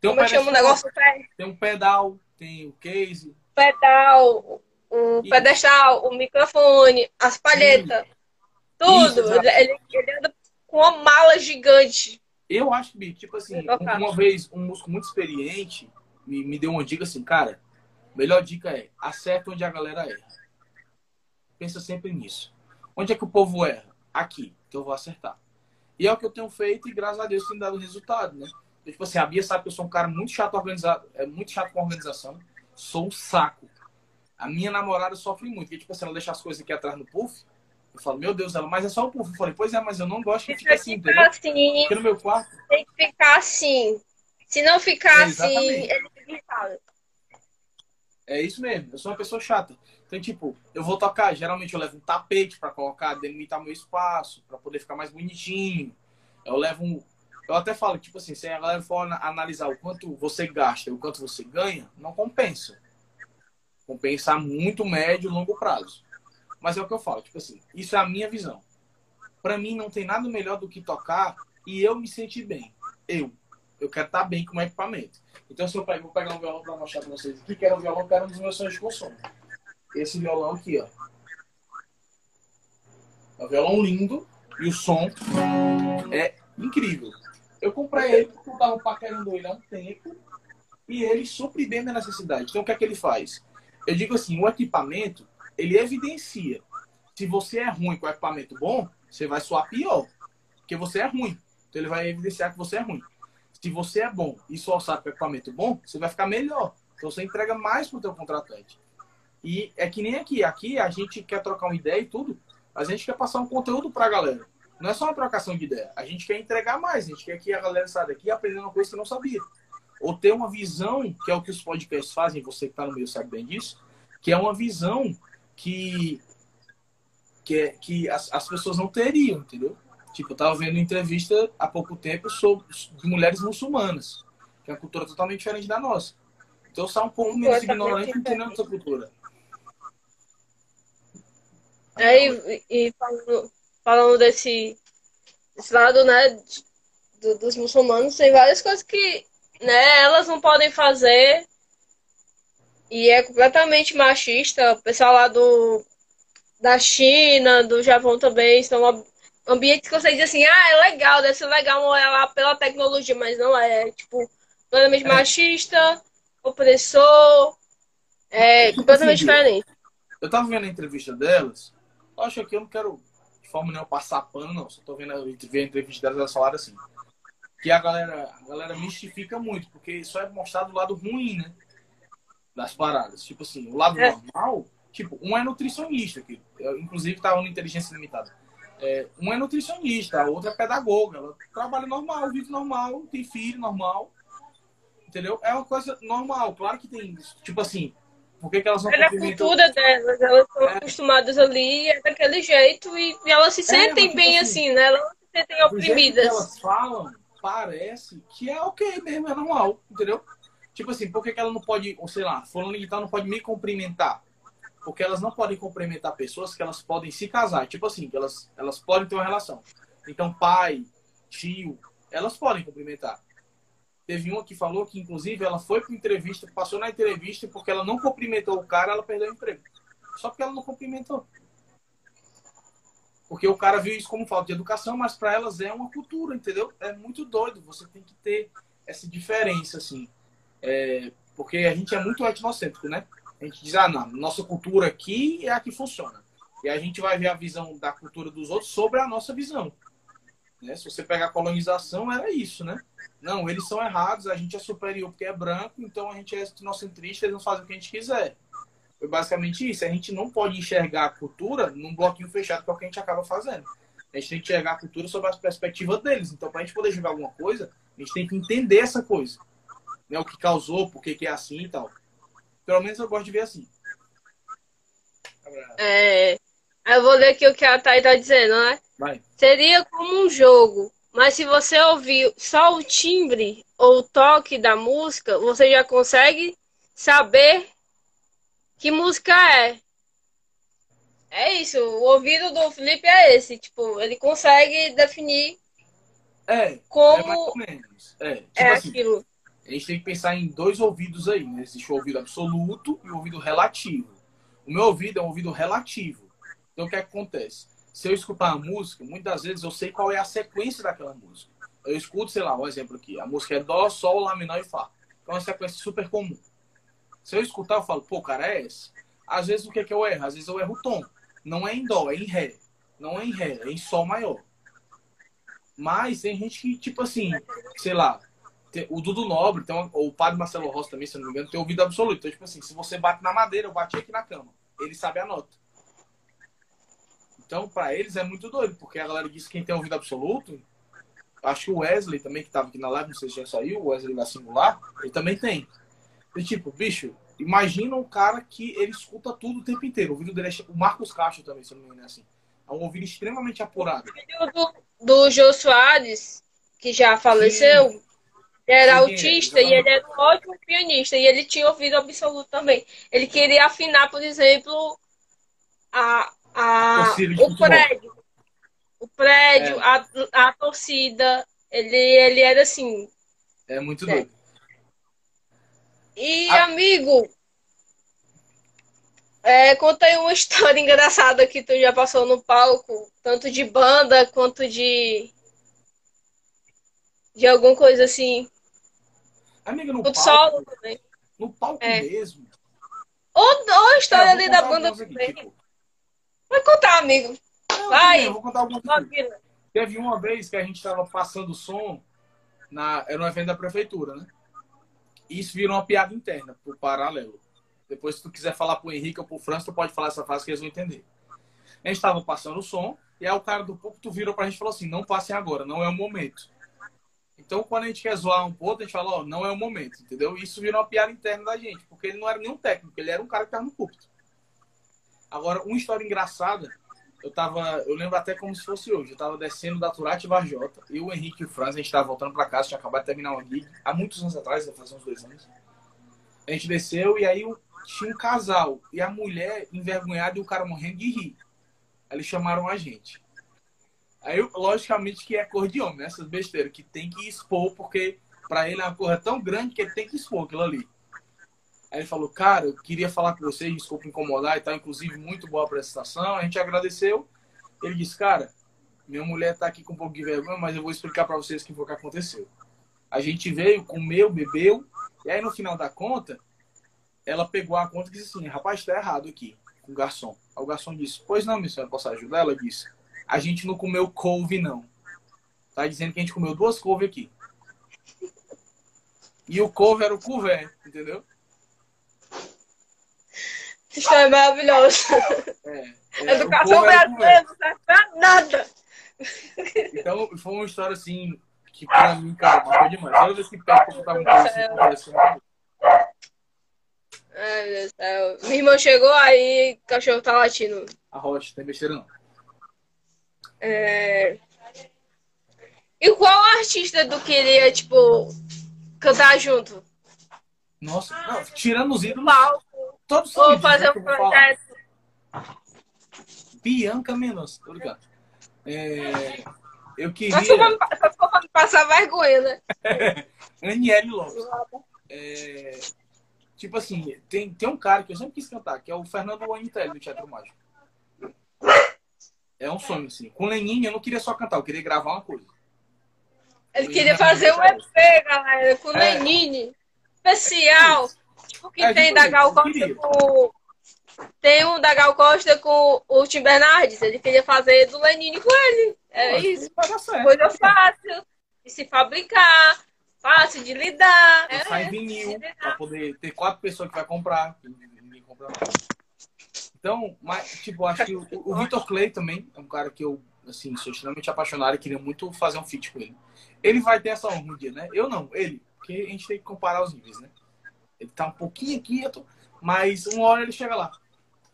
Tem um, Como é que chama o pedestal, negócio? Pé- tem um pedal, tem o case. Pedal, o Isso. pedestal, o microfone, as palhetas. Tudo. Isso, ele, ele- anda com uma mala gigante. Eu acho que, tipo assim, uma vez um músico muito experiente me, me deu uma dica assim, cara, melhor dica é acerta onde a galera erra. Pensa sempre nisso. Onde é que o povo erra? Aqui, que eu vou acertar. E é o que eu tenho feito e graças a Deus tem dado resultado, né? Tipo assim, a Bia sabe que eu sou um cara muito chato organizado, é muito chato com organização. Sou um saco. A minha namorada sofre muito, porque tipo assim, ela deixa as coisas aqui atrás no puff. Eu falo, meu Deus, ela, mas é só o puff. Eu falei, pois é, mas eu não gosto que fique assim, aqui entendeu? assim, Porque no meu quarto tem que ficar assim. Se não ficar É, assim, ele fica irritado. É isso mesmo, eu sou uma pessoa chata. Então, tipo, eu vou tocar, geralmente eu levo um tapete pra colocar, delimitar meu espaço, pra poder ficar mais bonitinho. Eu levo um. Eu até falo, tipo assim, se a galera for ana- analisar o quanto você gasta e o quanto você ganha, não compensa. Compensa muito médio e longo prazo. Mas é o que eu falo, tipo assim, isso é a minha visão. Pra mim não tem nada melhor do que tocar e eu me sentir bem. Eu. Eu quero estar bem com o equipamento. Então, se eu pego, vou pegar um violão pra mostrar pra vocês aqui, que era um violão que era um dos meus sonhos de consumo. Esse violão aqui, ó. É um violão lindo e o som é incrível. Eu comprei ele porque eu tava paquerando ele há um tempo e ele supre minha necessidade. Então, o que é que ele faz? Eu digo assim, o equipamento, ele evidencia. Se você é ruim com equipamento bom, você vai soar pior. Porque você é ruim. Então, ele vai evidenciar que você é ruim. Se você é bom e só sabe com equipamento bom, você vai ficar melhor. Então, você entrega mais pro teu contratante. E é que nem aqui. Aqui a gente quer trocar uma ideia e tudo. A gente quer passar um conteúdo pra galera. Não é só uma trocação de ideia. A gente quer entregar mais. A gente quer que a galera saia daqui aprendendo uma coisa que não sabia. Ou ter uma visão, que é o que os podcasts fazem, você que está no meio sabe bem disso, que é uma visão que, que, é, que as, as pessoas não teriam, entendeu? Tipo, eu tava vendo uma entrevista há pouco tempo sobre de mulheres muçulmanas, que é uma cultura totalmente diferente da nossa. Então eu saio um pouco menos ignorante entendendo essa cultura. Aí, e falando, falando desse, desse lado, né, do- dos muçulmanos, tem várias coisas que, né, elas não podem fazer e é completamente machista. O pessoal lá do, da China, do Japão também, são ab- ambientes que você diz assim, ah, é legal, deve ser legal morar lá pela tecnologia, mas não é, é tipo, completamente É. machista, opressor, é completamente Entendi. diferente. Eu tava vendo a entrevista delas, acho que eu não quero de forma nenhuma passar pano, não. Só tô vendo a, ver a entrevista delas, elas falaram assim. Que a galera, a galera mistifica muito, porque só é mostrado o lado ruim, né? Das paradas. Tipo assim, o lado É. normal, tipo, um é nutricionista, que eu, inclusive tava no Inteligência Limitada. É, um é nutricionista, a outra é pedagoga. Ela trabalha normal, vive normal, tem filho normal. Entendeu? É uma coisa normal. Claro que tem, tipo assim, Por que, que elas não É cumprimentam? cultura delas, elas estão É. acostumadas ali, é daquele jeito, e, e elas se sentem mas, tipo bem assim, assim, né? Elas não se sentem oprimidas. elas falam, parece que é ok mesmo, é normal, entendeu? Tipo assim, por que, que ela não pode, ou sei lá, fulano de tal não pode me cumprimentar? Porque elas não podem cumprimentar pessoas que elas podem se casar. Tipo assim, que elas, elas podem ter uma relação. Então, pai, tio, elas podem cumprimentar. Teve uma que falou que, inclusive, ela foi para entrevista, passou na entrevista, porque ela não cumprimentou o cara, ela perdeu o emprego. Só porque ela não cumprimentou. Porque o cara viu isso como falta de educação, mas para elas é uma cultura, entendeu? É muito doido. Você tem que ter essa diferença, assim. É, porque a gente é muito etnocêntrico, né? A gente diz, ah, não, nossa cultura aqui é a que funciona. E a gente vai ver a visão da cultura dos outros sobre a nossa visão. Né? Se você pegar a colonização, era isso, né? Não, eles são errados, a gente é superior porque é branco, então a gente é etnocentrista, eles não fazem o que a gente quiser. Foi basicamente isso. A gente não pode enxergar a cultura num bloquinho fechado, que é o que a gente acaba fazendo. A gente tem que enxergar a cultura sob a perspectiva deles. Então, para a gente poder jogar alguma coisa, a gente tem que entender essa coisa. Né? O que causou, por que que é assim e tal. Pelo menos eu gosto de ver assim. É, eu vou ler aqui o que a Thay tá dizendo, né? Vai. Seria como um jogo, mas se você ouvir só o timbre ou o toque da música, você já consegue saber que música é. É isso, o ouvido do Felipe é esse, tipo, ele consegue definir É, é como menos. É, tipo é assim, aquilo. a gente tem que pensar em dois ouvidos aí, né? Existe o ouvido absoluto e o ouvido relativo. O meu ouvido é um ouvido relativo. Então, o que, é que acontece? Se eu escutar uma música, muitas vezes eu sei qual é a sequência daquela música. Eu escuto, sei lá, um exemplo aqui. A música é Dó, Sol, Lá menor e Fá. É uma sequência super comum. Se eu escutar, eu falo, pô, cara, é essa. Às vezes, o que, é que eu erro? Às vezes eu erro o tom. Não é em Dó, é em Ré. Não é em Ré, é em Sol maior. Mas tem gente que, tipo assim, sei lá, tem- o Dudu Nobre, então, ou o padre Marcelo Rossi também, se não me engano, tem ouvido absoluto. Então, tipo assim, se você bate na madeira, eu bati aqui na cama. Ele sabe a nota. Então, pra eles é muito doido, porque a galera diz que quem tem ouvido absoluto, acho que o Wesley também, que tava aqui na live, não sei se já saiu, o Wesley da Singular, ele também tem. E, tipo, bicho, imagina um cara que ele escuta tudo o tempo inteiro. O ouvido dele é... O Marcos Castro também, se eu não me engano, é assim. É um ouvido extremamente apurado. filho do, do Jô Soares, que já faleceu, ele era Sim, autista e ele era um ótimo pianista. E ele tinha ouvido absoluto também. Ele queria afinar, por exemplo, a, a, o prédio. O prédio, É. a, a torcida. Ele, ele era assim. É muito É. doido. E, Ah. amigo, é, conta aí uma história engraçada que tu já passou no palco, tanto de banda quanto de. De alguma coisa assim. Amiga, no palco, solo também. no palco É. mesmo. Ou, ou a história É, ali da banda algumas aqui, também. tipo, Vai contar, amigo. Vai. eu vou contar aqui. vida. Teve uma vez que a gente estava passando som, na, era um evento da prefeitura, né? E isso virou uma piada interna, pro paralelo. Depois, se tu quiser falar pro Henrique ou pro França, tu pode falar essa frase que eles vão entender. A gente estava passando o som, e aí o cara do púlpito virou pra gente e falou assim: não passem agora, não é o momento. Então, quando a gente quer zoar um pouco, a gente fala: ó, não é o momento, entendeu? Isso virou uma piada interna da gente, porque ele não era nenhum técnico, ele era um cara que estava no púlpito. Agora, uma história engraçada eu tava, eu lembro até como se fosse hoje. Eu tava descendo da Turati Varjota. Eu, o Henrique e o Franz, a gente tava voltando pra casa, tinha acabado de terminar uma gig. Há muitos anos atrás, fazer uns dois anos. A gente desceu e aí tinha um casal. E a mulher envergonhada e o cara morrendo de rir. Aí eles chamaram a gente. Aí, logicamente, que é cor de homem, né? Essas besteiras, que tem que expor, porque pra ele é uma cor tão grande que ele tem que expor aquilo ali. Aí ele falou, cara, eu queria falar com vocês, desculpa incomodar e tal, inclusive muito boa a apresentação. A gente agradeceu. Ele disse, cara, minha mulher tá aqui com um pouco de vergonha, mas eu vou explicar para vocês o que foi que aconteceu. A gente veio, comeu, bebeu, e aí no final da conta, ela pegou a conta e disse assim, rapaz, tá errado aqui, o garçom. Aí o garçom disse, pois não, minha senhora, posso ajudar? Ela disse, a gente não comeu couve, não. Tá dizendo que a gente comeu duas couve aqui. E o couve era o couvé, entendeu? Essa história é maravilhosa. É, é, Educação couvé. brasileira não serve pra nada. Então, foi uma história assim, que pra mim, cara, marcou demais. Toda vez que pra contar uma coisa assim, acontece. Ai, meu Deus do céu. Minha irmã chegou, aí o cachorro tá latindo. A Rocha, tem besteira não. É... E qual artista tu queria, tipo, cantar junto? Nossa, não, tirando os ídolos, Qual? Todos Vou ídolos, fazer né, um projeto. Bianca Mendonça, tô ligado. É, eu queria só for pra me passar vergonha, né? Aniele Lopes. É, tipo assim, tem, tem um cara que eu sempre quis cantar, que é o Fernando Anitelli, do Teatro Mágico. É um sonho, assim. Com Lenin, eu não queria só cantar, eu queria gravar uma coisa. Ele queria fazer um EP, galera, com É. Lenine. Especial. Tipo que É, tem da Gal Costa com. Tem um da Gal Costa com o Tim Bernardes. Ele queria fazer do Lenine com ele. É que isso. Coisa fácil de se fabricar, fácil de lidar. É, em vinil, pra poder ter quatro pessoas que vai comprar. Ninguém compra não. Então, mas, tipo, acho que o, o Vitor Clay também é um cara que eu, assim, sou extremamente apaixonado e queria muito fazer um feat com ele. Ele vai ter essa honra um dia, né? Eu não, ele. Porque a gente tem que comparar os níveis, né? Ele tá um pouquinho quieto, mas uma hora ele chega lá.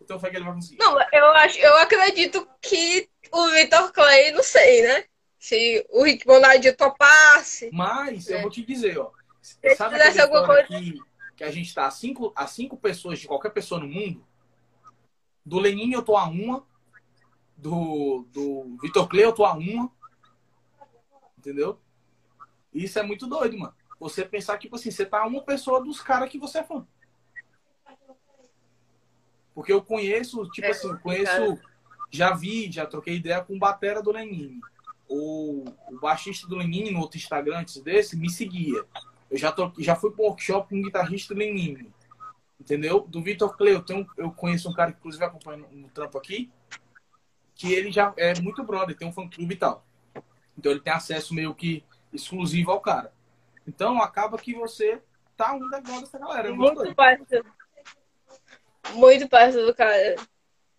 Então foi que ele vai conseguir. Não, eu, acho, eu acredito que o Vitor Clay, não sei, né? Se o Rick Bonadio topasse. Mas eu É. vou te dizer, ó. Se Sabe alguma história que, que a gente tá a cinco, a cinco pessoas de qualquer pessoa no mundo? Do Lenin eu tô a uma. Do, do Vitor Clay eu tô a uma. Entendeu? Isso é muito doido, mano. Você pensar que, tipo assim, você tá uma pessoa dos caras que você é fã. Porque eu conheço, tipo É assim, eu conheço. Já vi, já troquei ideia com o Batera do Lenin. O, o baixista do Lenin, no outro Instagram antes desse, me seguia. Eu já, tô, já fui pro workshop com um guitarrista do Lenin. Entendeu? Do Vitor Clay, eu, tenho, eu conheço um cara que inclusive acompanha no trampo aqui, que ele já é muito brother, tem um fã clube e tal. Então ele tem acesso meio que exclusivo ao cara. Então acaba que você tá um degrau dessa galera. é muito perto. Muito perto do cara.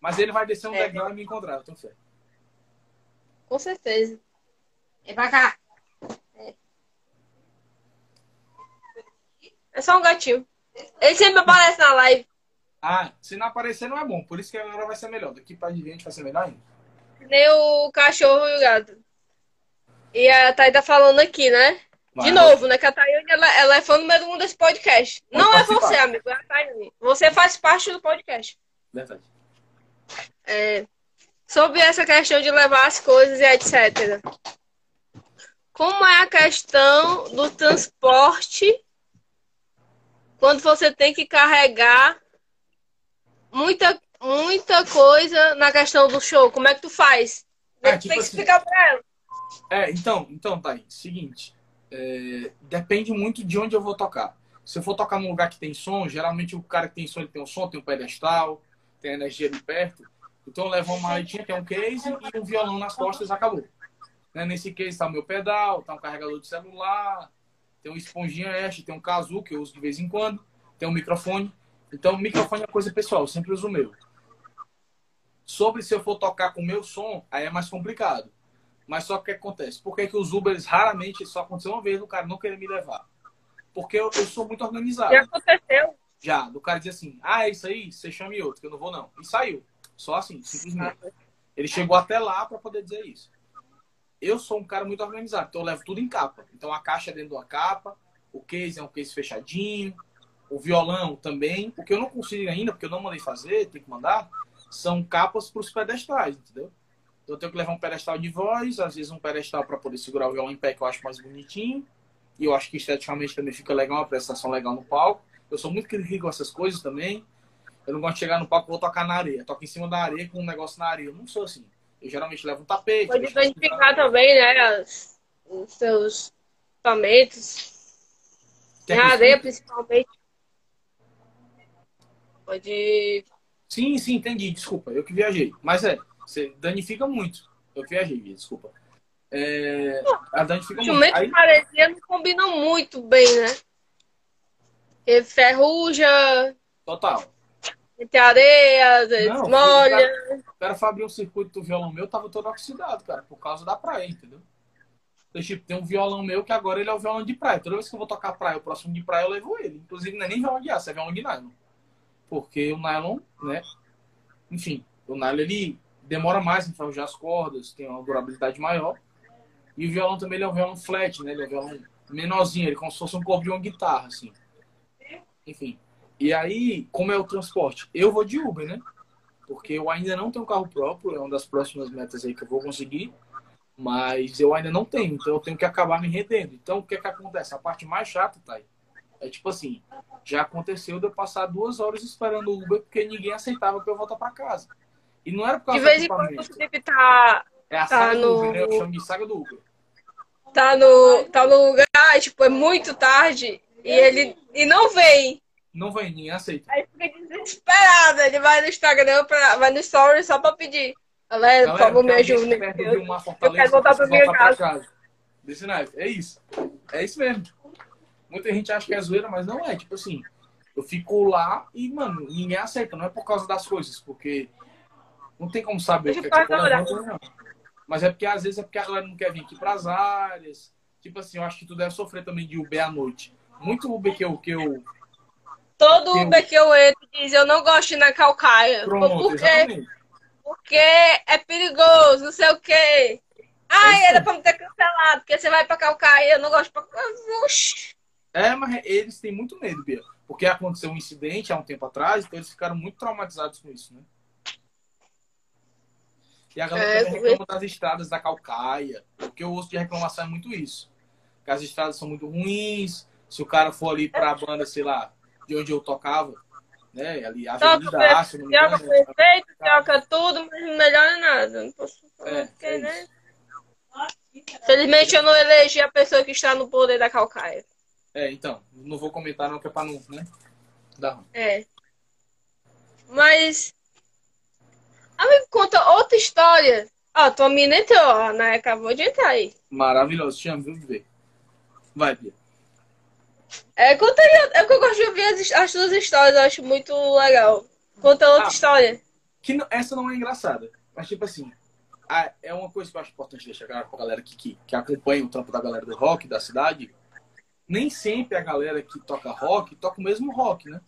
Mas ele vai descer um É. degrau e me encontrar, eu tenho fé. Com certeza. Vem pra cá. É. É só um gatinho. Ele sempre aparece na live. Ah, se não aparecer não é bom, por isso que agora vai ser melhor. Daqui pra diante vai ser melhor ainda. Nem o cachorro e o gato. E a Thay tá falando aqui, né? De novo, né? Que a Tayane, ela, ela é fã número um desse podcast. Pode Não é participar. você, amigo. É a Tayane. Você faz parte do podcast. Verdade. É, sobre essa questão de levar as coisas e etc. Como é a questão do transporte quando você tem que carregar muita, muita coisa na questão do show? Como é que tu faz? É, tem tipo que assim, explicar pra ela. É, então, então, aí. Seguinte, é, depende muito de onde eu vou tocar. Se eu for tocar num lugar que tem som, geralmente o cara que tem som, ele tem um som, tem um pedestal, tem energia ali perto. Então levo uma maletinha que é um case e um violão nas costas acabou. Né? Nesse case tá o meu pedal, tá um carregador de celular, tem um esponjinha extra, tem um casu que eu uso de vez em quando, tem um microfone. Então o microfone é coisa pessoal, eu sempre uso o meu. Sobre se eu for tocar com o meu som, aí é mais complicado. Mas só que o que acontece? Por que, que os Ubers raramente só aconteceu uma vez o cara não querer me levar? Porque eu, eu sou muito organizado. Já aconteceu. Já, do cara dizer assim, ah, é isso aí, você chame outro, que eu não vou não. E saiu. Só assim, simplesmente. Ele chegou até lá para poder dizer isso. Eu sou um cara muito organizado, então eu levo tudo em capa. Então a caixa é dentro de uma capa, o case é um case fechadinho, o violão também. O que eu não consigo ainda, porque eu não mandei fazer, tem que mandar, são capas para os pedestrais, entendeu? Eu tenho que levar um pedestal de voz, às vezes um pedestal para poder segurar o violão em pé, que eu acho mais bonitinho. E eu acho que esteticamente também fica legal, uma prestação legal no palco. Eu sou muito crítico com essas coisas também. Eu não gosto de chegar no palco e vou tocar na areia. Toco em cima da areia com um negócio na areia. Eu não sou assim. Eu geralmente levo um tapete. Pode identificar também, né? as- os seus equipamentos. Quer Na areia, principalmente. Pode. Sim, sim, entendi. Desculpa, eu que viajei. Mas é, você danifica muito. Eu viajei, desculpa. É, a danifica muito. Instrumento Aí, de maresia não combinam muito bem, né? Porque ferruja, total. entre areia, às vezes Não, molha. O cara foi abrir um circuito do violão meu, tava todo oxidado, cara, por causa da praia, entendeu? Então, tipo, tem um violão meu que agora ele é o violão de praia. Toda vez que eu vou tocar praia, o próximo de praia eu levo ele. Inclusive, não é nem violão de aço, é violão de nylon. porque o nylon, né? Enfim, o nylon ele demora mais em enferrujar as cordas, tem uma durabilidade maior. E o violão também é um violão flat, né? Ele é um violão menorzinho, ele é como se fosse um corpo de uma guitarra, assim. Enfim. E aí, como é o transporte? Eu vou de Uber, né? Porque eu ainda não tenho carro próprio, é uma das próximas metas aí que eu vou conseguir. Mas eu ainda não tenho, então eu tenho que acabar me rendendo. Então, o que é que acontece? A parte mais chata, aí. É tipo assim, já aconteceu de eu passar duas horas esperando o Uber porque ninguém aceitava pra eu voltar pra casa. E não era por causa De vez do em quando você deve estar É a tá saga do no- Uber, né? Eu chamo de saga do Uber. tá no, tá no lugar, tipo, é muito tarde e ele e não vem. Não vem, ninguém aceita. Aí fica desesperado. Ele vai no Instagram, pra, vai no story só pra pedir. Galera, por favor, me ajuda. fortaleza, quero voltar pra minha voltar pra casa. Desse naipe. É isso. É isso mesmo. Muita gente acha que é zoeira, mas não é. Tipo assim, eu fico lá e, mano, ninguém aceita. Não é por causa das coisas, porque não tem como saber o que é eu que eu não. Mas é porque às vezes é porque a galera não quer vir aqui pras áreas. Tipo assim, eu acho que tu deve sofrer também de Uber à noite. Muito Uber que eu, que eu Todo Eu- Uber que eu entro diz, eu não gosto de ir na calcaia. Pronto, Por quê? exatamente. Porque é perigoso, não sei o quê. Ai, isso era pra me ter cancelado, porque você vai pra calcaia, eu não gosto pra... Oxi. É, mas eles têm muito medo, Bia. Porque aconteceu um incidente há um tempo atrás, então eles ficaram muito traumatizados com isso, né? E a galera É, reclama das estradas da Calcaia. O que eu ouço de reclamação é muito isso. Que as estradas são muito ruins. Se o cara for ali pra banda, sei lá, de onde eu tocava, né? Ali, a Avenida Toca Aço, não me perfeito, troca tudo, mas não melhora nada. Não posso falar, É, porque, é né? Felizmente eu não elegi a pessoa que está no poder da calcaia. É, então, não vou comentar não, que é pra não, né? Dá ruim. É. Mas. Amigo, conta outra história. Ó, tua mina entrou, ó, né? Acabou de entrar aí. Maravilhoso, te amo, viu, Viver? Vai, Bia. É, conta aí, é que eu gosto de ouvir as, as tuas histórias, eu acho muito legal. Conta outra Ah. história. Que não- essa não é engraçada. Mas, tipo assim, a- é uma coisa que eu acho importante deixar claro pra galera que, que, que acompanha o trampo da galera do rock, da cidade. Nem sempre a galera que toca rock toca o mesmo rock, né?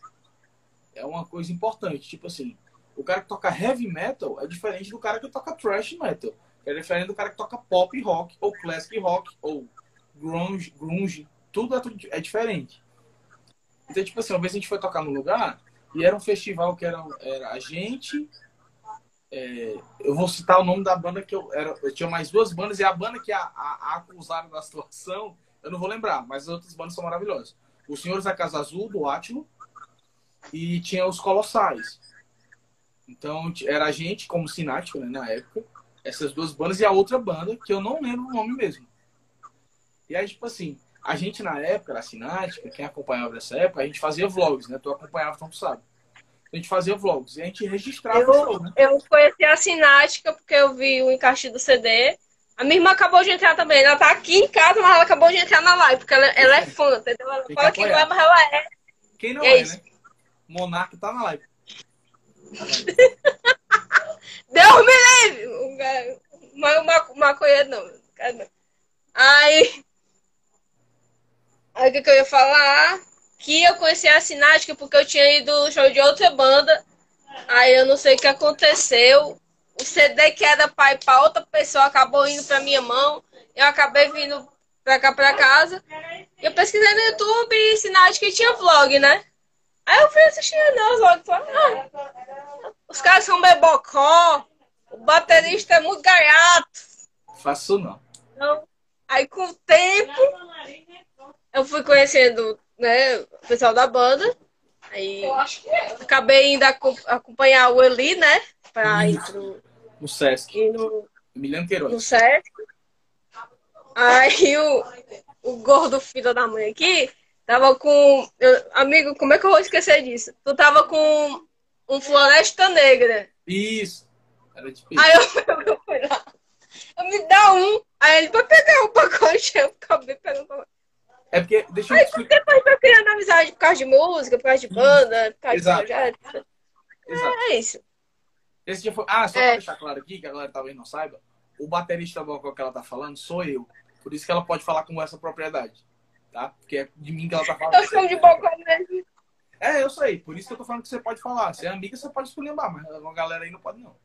É uma coisa importante. Tipo assim, o cara que toca heavy metal é diferente do cara que toca thrash metal. É diferente do cara que toca pop rock, ou classic rock, ou grunge, grunge. Tudo é, tudo é diferente. Então, tipo assim, uma vez a gente foi tocar num lugar e era um festival que era, era a gente, é, eu vou citar o nome da banda que eu era. Eu tinha mais duas bandas e a banda que a, a, a acusaram da situação, eu não vou lembrar, mas as outras bandas são maravilhosas. Os Senhores da Casa Azul, do Átilo, e tinha os Colossais. Então era a gente, como Sinático, né, na época, essas duas bandas e a outra banda, que eu não lembro o nome mesmo. E aí, tipo assim, a gente na época, era Sinática, quem acompanhava nessa época, a gente fazia vlogs, né? Tu acompanhava, então tu sabe. A gente fazia vlogs e a gente registrava o show, né? Eu conheci a Sinática porque eu vi o encaixe do CD. A minha irmã acabou de entrar também. Ela tá aqui em casa, mas ela acabou de entrar na live, porque ela, ela é fã, entendeu? Ela Tem que fala que não é, mas ela é. Quem não É é, isso. né? Monarca tá na live. Deus me livre! Um o maco- maconheiro não. não. Aí. Aí o que, que eu ia falar? Que eu conheci a Sinática porque eu tinha ido no show de outra banda. Aí eu não sei o que aconteceu. O CD que era pai para outra pessoa acabou indo para minha mão. Eu acabei vindo pra cá pra casa. Eu pesquisei no YouTube e Sinática tinha vlog, né? Aí eu fui assistir os vlogs. Falei, ah, os caras são bebocó. O baterista é muito gaiato. Faço não. Então, aí com o tempo, eu fui conhecendo né, o pessoal da banda. Aí acabei indo aco- acompanhar o Eli, né? Pra ir pro, No Sesc. ir no. Sesc. Aí o, o gordo filho da mãe aqui tava com. eu- amigo, como é que eu vou esquecer disso? Tu tava com um Floresta Negra. Isso. Era tipo isso. Aí eu, eu fui lá. Eu me dá um. Aí ele vai pegar o pacote. Eu acabei pegando pacote. É porque, deixa eu explicar. Depois foi criando amizade por causa de música, por causa de banda, por causa Exato. de projeto. Exato. É isso. Esse dia foi. Ah, só É. pra deixar claro aqui, que a galera talvez não saiba, o baterista vocal que ela tá falando sou eu. Por isso que ela pode falar com essa propriedade. Tá? Porque é de mim que ela tá falando. Eu sou de mesmo. É, eu sei. Por isso que eu tô falando que você pode falar. Se é amiga, você pode esculhambar, mas uma galera aí não pode, não.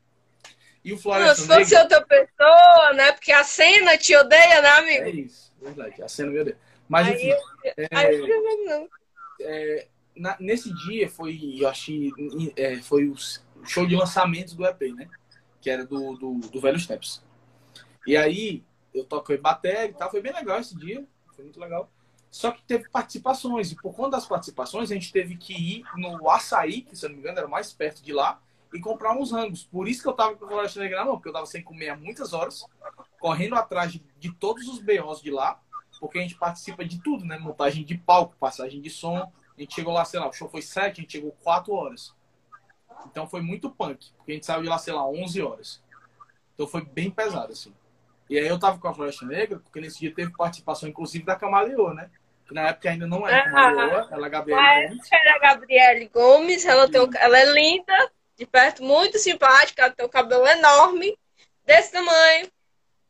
E o Não, Floresta se fosse Negra... outra pessoa, né? Porque a cena te odeia, né, amigo? É isso, verdade. A cena, meu Deus. Mas, Aí enfim, eu- é, Aí eu não. é, na- nesse dia foi, eu achei, é, foi o show de lançamento do EP, né? Que era do, do, do Velho Steps. E aí, eu toquei bateria e tal, foi bem legal esse dia, foi muito legal. Só que teve participações, e por conta das participações, a gente teve que ir no Açaí, que se eu não me engano era mais perto de lá, e comprar uns rangos. Por isso que eu tava com o Floresta Negra na mão, porque eu tava sem comer há muitas horas, correndo atrás de, de todos os BOs de lá, porque a gente participa de tudo, né? Montagem de palco, passagem de som. A gente chegou lá, sei lá, o show foi 7, a gente chegou 4 horas. Então foi muito punk, porque a gente saiu de lá, sei lá, 11 horas. Então foi bem pesado, assim. E aí eu tava com a Floresta Negra, porque nesse dia teve participação, inclusive, da Camaleoa, né? Na época ainda não era Camaleoa, ela é a Gabriela Mas Gomes. era a Gabriele Gomes, ela, tem um- ela é linda, de perto, muito simpática, ela tem um cabelo enorme, desse tamanho,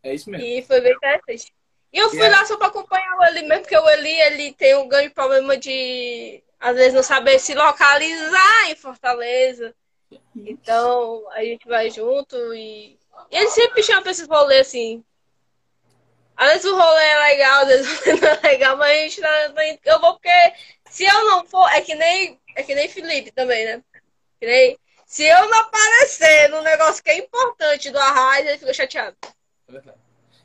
É isso mesmo. e foi bem interessante. E eu fui é- lá só pra acompanhar o Eli mesmo, porque o Eli, ele tem um grande problema de, às vezes, não saber se localizar em Fortaleza. Então, a gente vai junto e, e ele sempre chama pra esses rolês, assim. Às vezes o rolê é legal, às vezes não é legal, mas a gente tá, tá indo- eu vou porque se eu não for, é que nem, é que nem Felipe também, né? Que nem, se eu não aparecer no negócio que é importante do Arraiz, ele fica chateado. É verdade.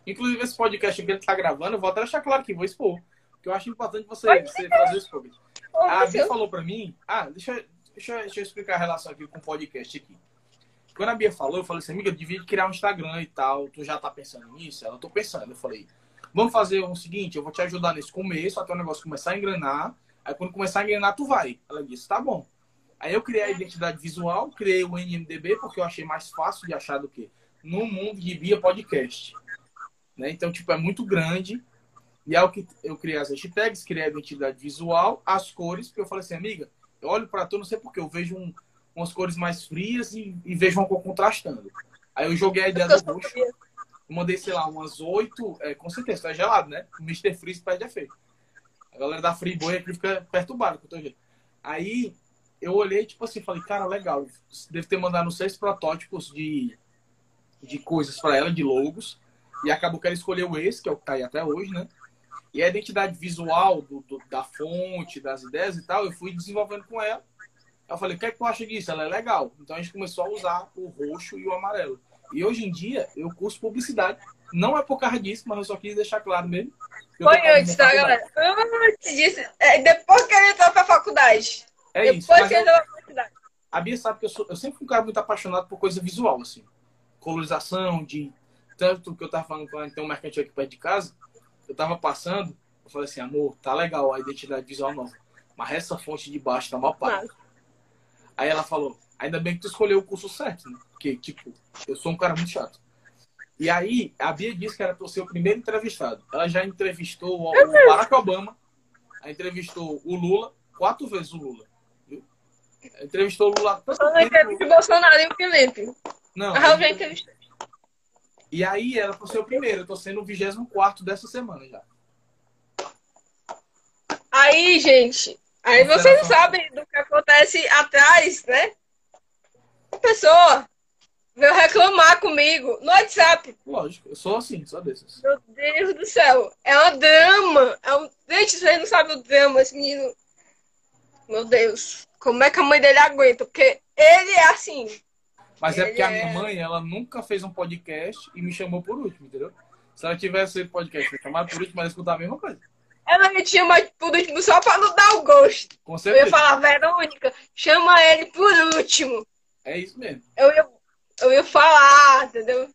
Inclusive, esse podcast que ele tá gravando, eu vou até deixar claro aqui, vou expor. Porque eu acho importante você, Pode você fazer o expor. A Bia falou pra mim. Ah, deixa, deixa, eu- deixa eu explicar a relação aqui com o podcast aqui. Quando a Bia falou, eu falei assim, amiga, eu devia criar um Instagram e tal. Tu já tá pensando nisso? Ela, tô pensando. Eu falei, vamos fazer o seguinte, eu vou te ajudar nesse começo, até o negócio começar a engrenar. Aí quando começar a engrenar, tu vai. Ela disse, tá bom. Aí eu criei a identidade visual, criei o NMDB, porque eu achei mais fácil de achar do que no mundo de Bia Podcast. Né? Então, tipo, é muito grande. E é o que eu criei as hashtags, criei a identidade visual, as cores, porque eu falei assim, amiga, eu olho pra tu, não sei porquê, eu vejo um, umas cores mais frias e, e vejo uma cor contrastando. Aí eu joguei a ideia do roxo, mandei, sei lá, umas oito, é, com certeza, tá gelado, né? O Mr. Freeze perde efeito. A galera da Freeboy aqui fica perturbada com o teu jeito. Aí eu olhei, tipo assim, falei, cara, legal, deve ter mandado seis protótipos de, de coisas pra ela, de logos, e acabou que ela escolheu esse, que é o que tá aí até hoje, né? E a identidade visual do, do- da fonte, das ideias e tal, eu fui desenvolvendo com ela. Eu falei, o que é que tu acha disso? Ela é legal. Então a gente começou a usar o roxo e o amarelo. E hoje em dia eu curso publicidade. Não é por causa disso, mas eu só quis deixar claro mesmo. tô Foi antes, tá, galera? Antes disso. É, depois que ele entrou pra faculdade. É isso. depois que ele eu, entrou pra faculdade. a Bia sabe que eu, sou, eu sempre fui um cara muito apaixonado por coisa visual, assim. Colorização, de. Tanto que eu tava falando com ela, tem um mercantil aqui perto de casa. Eu tava passando, eu falei assim, amor, tá legal a identidade visual nova. Mas essa fonte de baixo tá mal paga. Massa. Aí ela falou, ainda bem que tu escolheu o curso certo, né? Porque, tipo, eu sou um cara muito chato. E aí, a Bia disse que era pra ser o primeiro entrevistado. Ela já entrevistou o o Barack Obama, entrevistou o Lula, quatro vezes o Lula. Viu? Entrevistou o Lula tanto Só não entrevista o Bolsonaro e o Felipe. Não, Ah, eu já entrevistei. e aí ela foi ser o primeiro. Eu tô sendo o 24 dessa semana já. Aí, gente, aí vocês não só- sabem do que acontece atrás, né? A pessoa veio reclamar comigo no WhatsApp. Lógico, eu sou assim, sou desses. Meu Deus do céu. É uma drama. É um... Gente, vocês não sabem o drama, esse menino. Meu Deus. Como é que a mãe dele aguenta? Porque ele é assim. Mas é porque a é- minha mãe, ela nunca fez um podcast e me chamou por último, entendeu? Se ela tivesse feito podcast, foi chamada por último, ela ia escutar a mesma coisa. Ela me chama por último só pra não dar o gosto. Com Eu ia certeza. falar, Verônica, chama ele por último. É isso mesmo. Eu ia, eu ia falar, entendeu?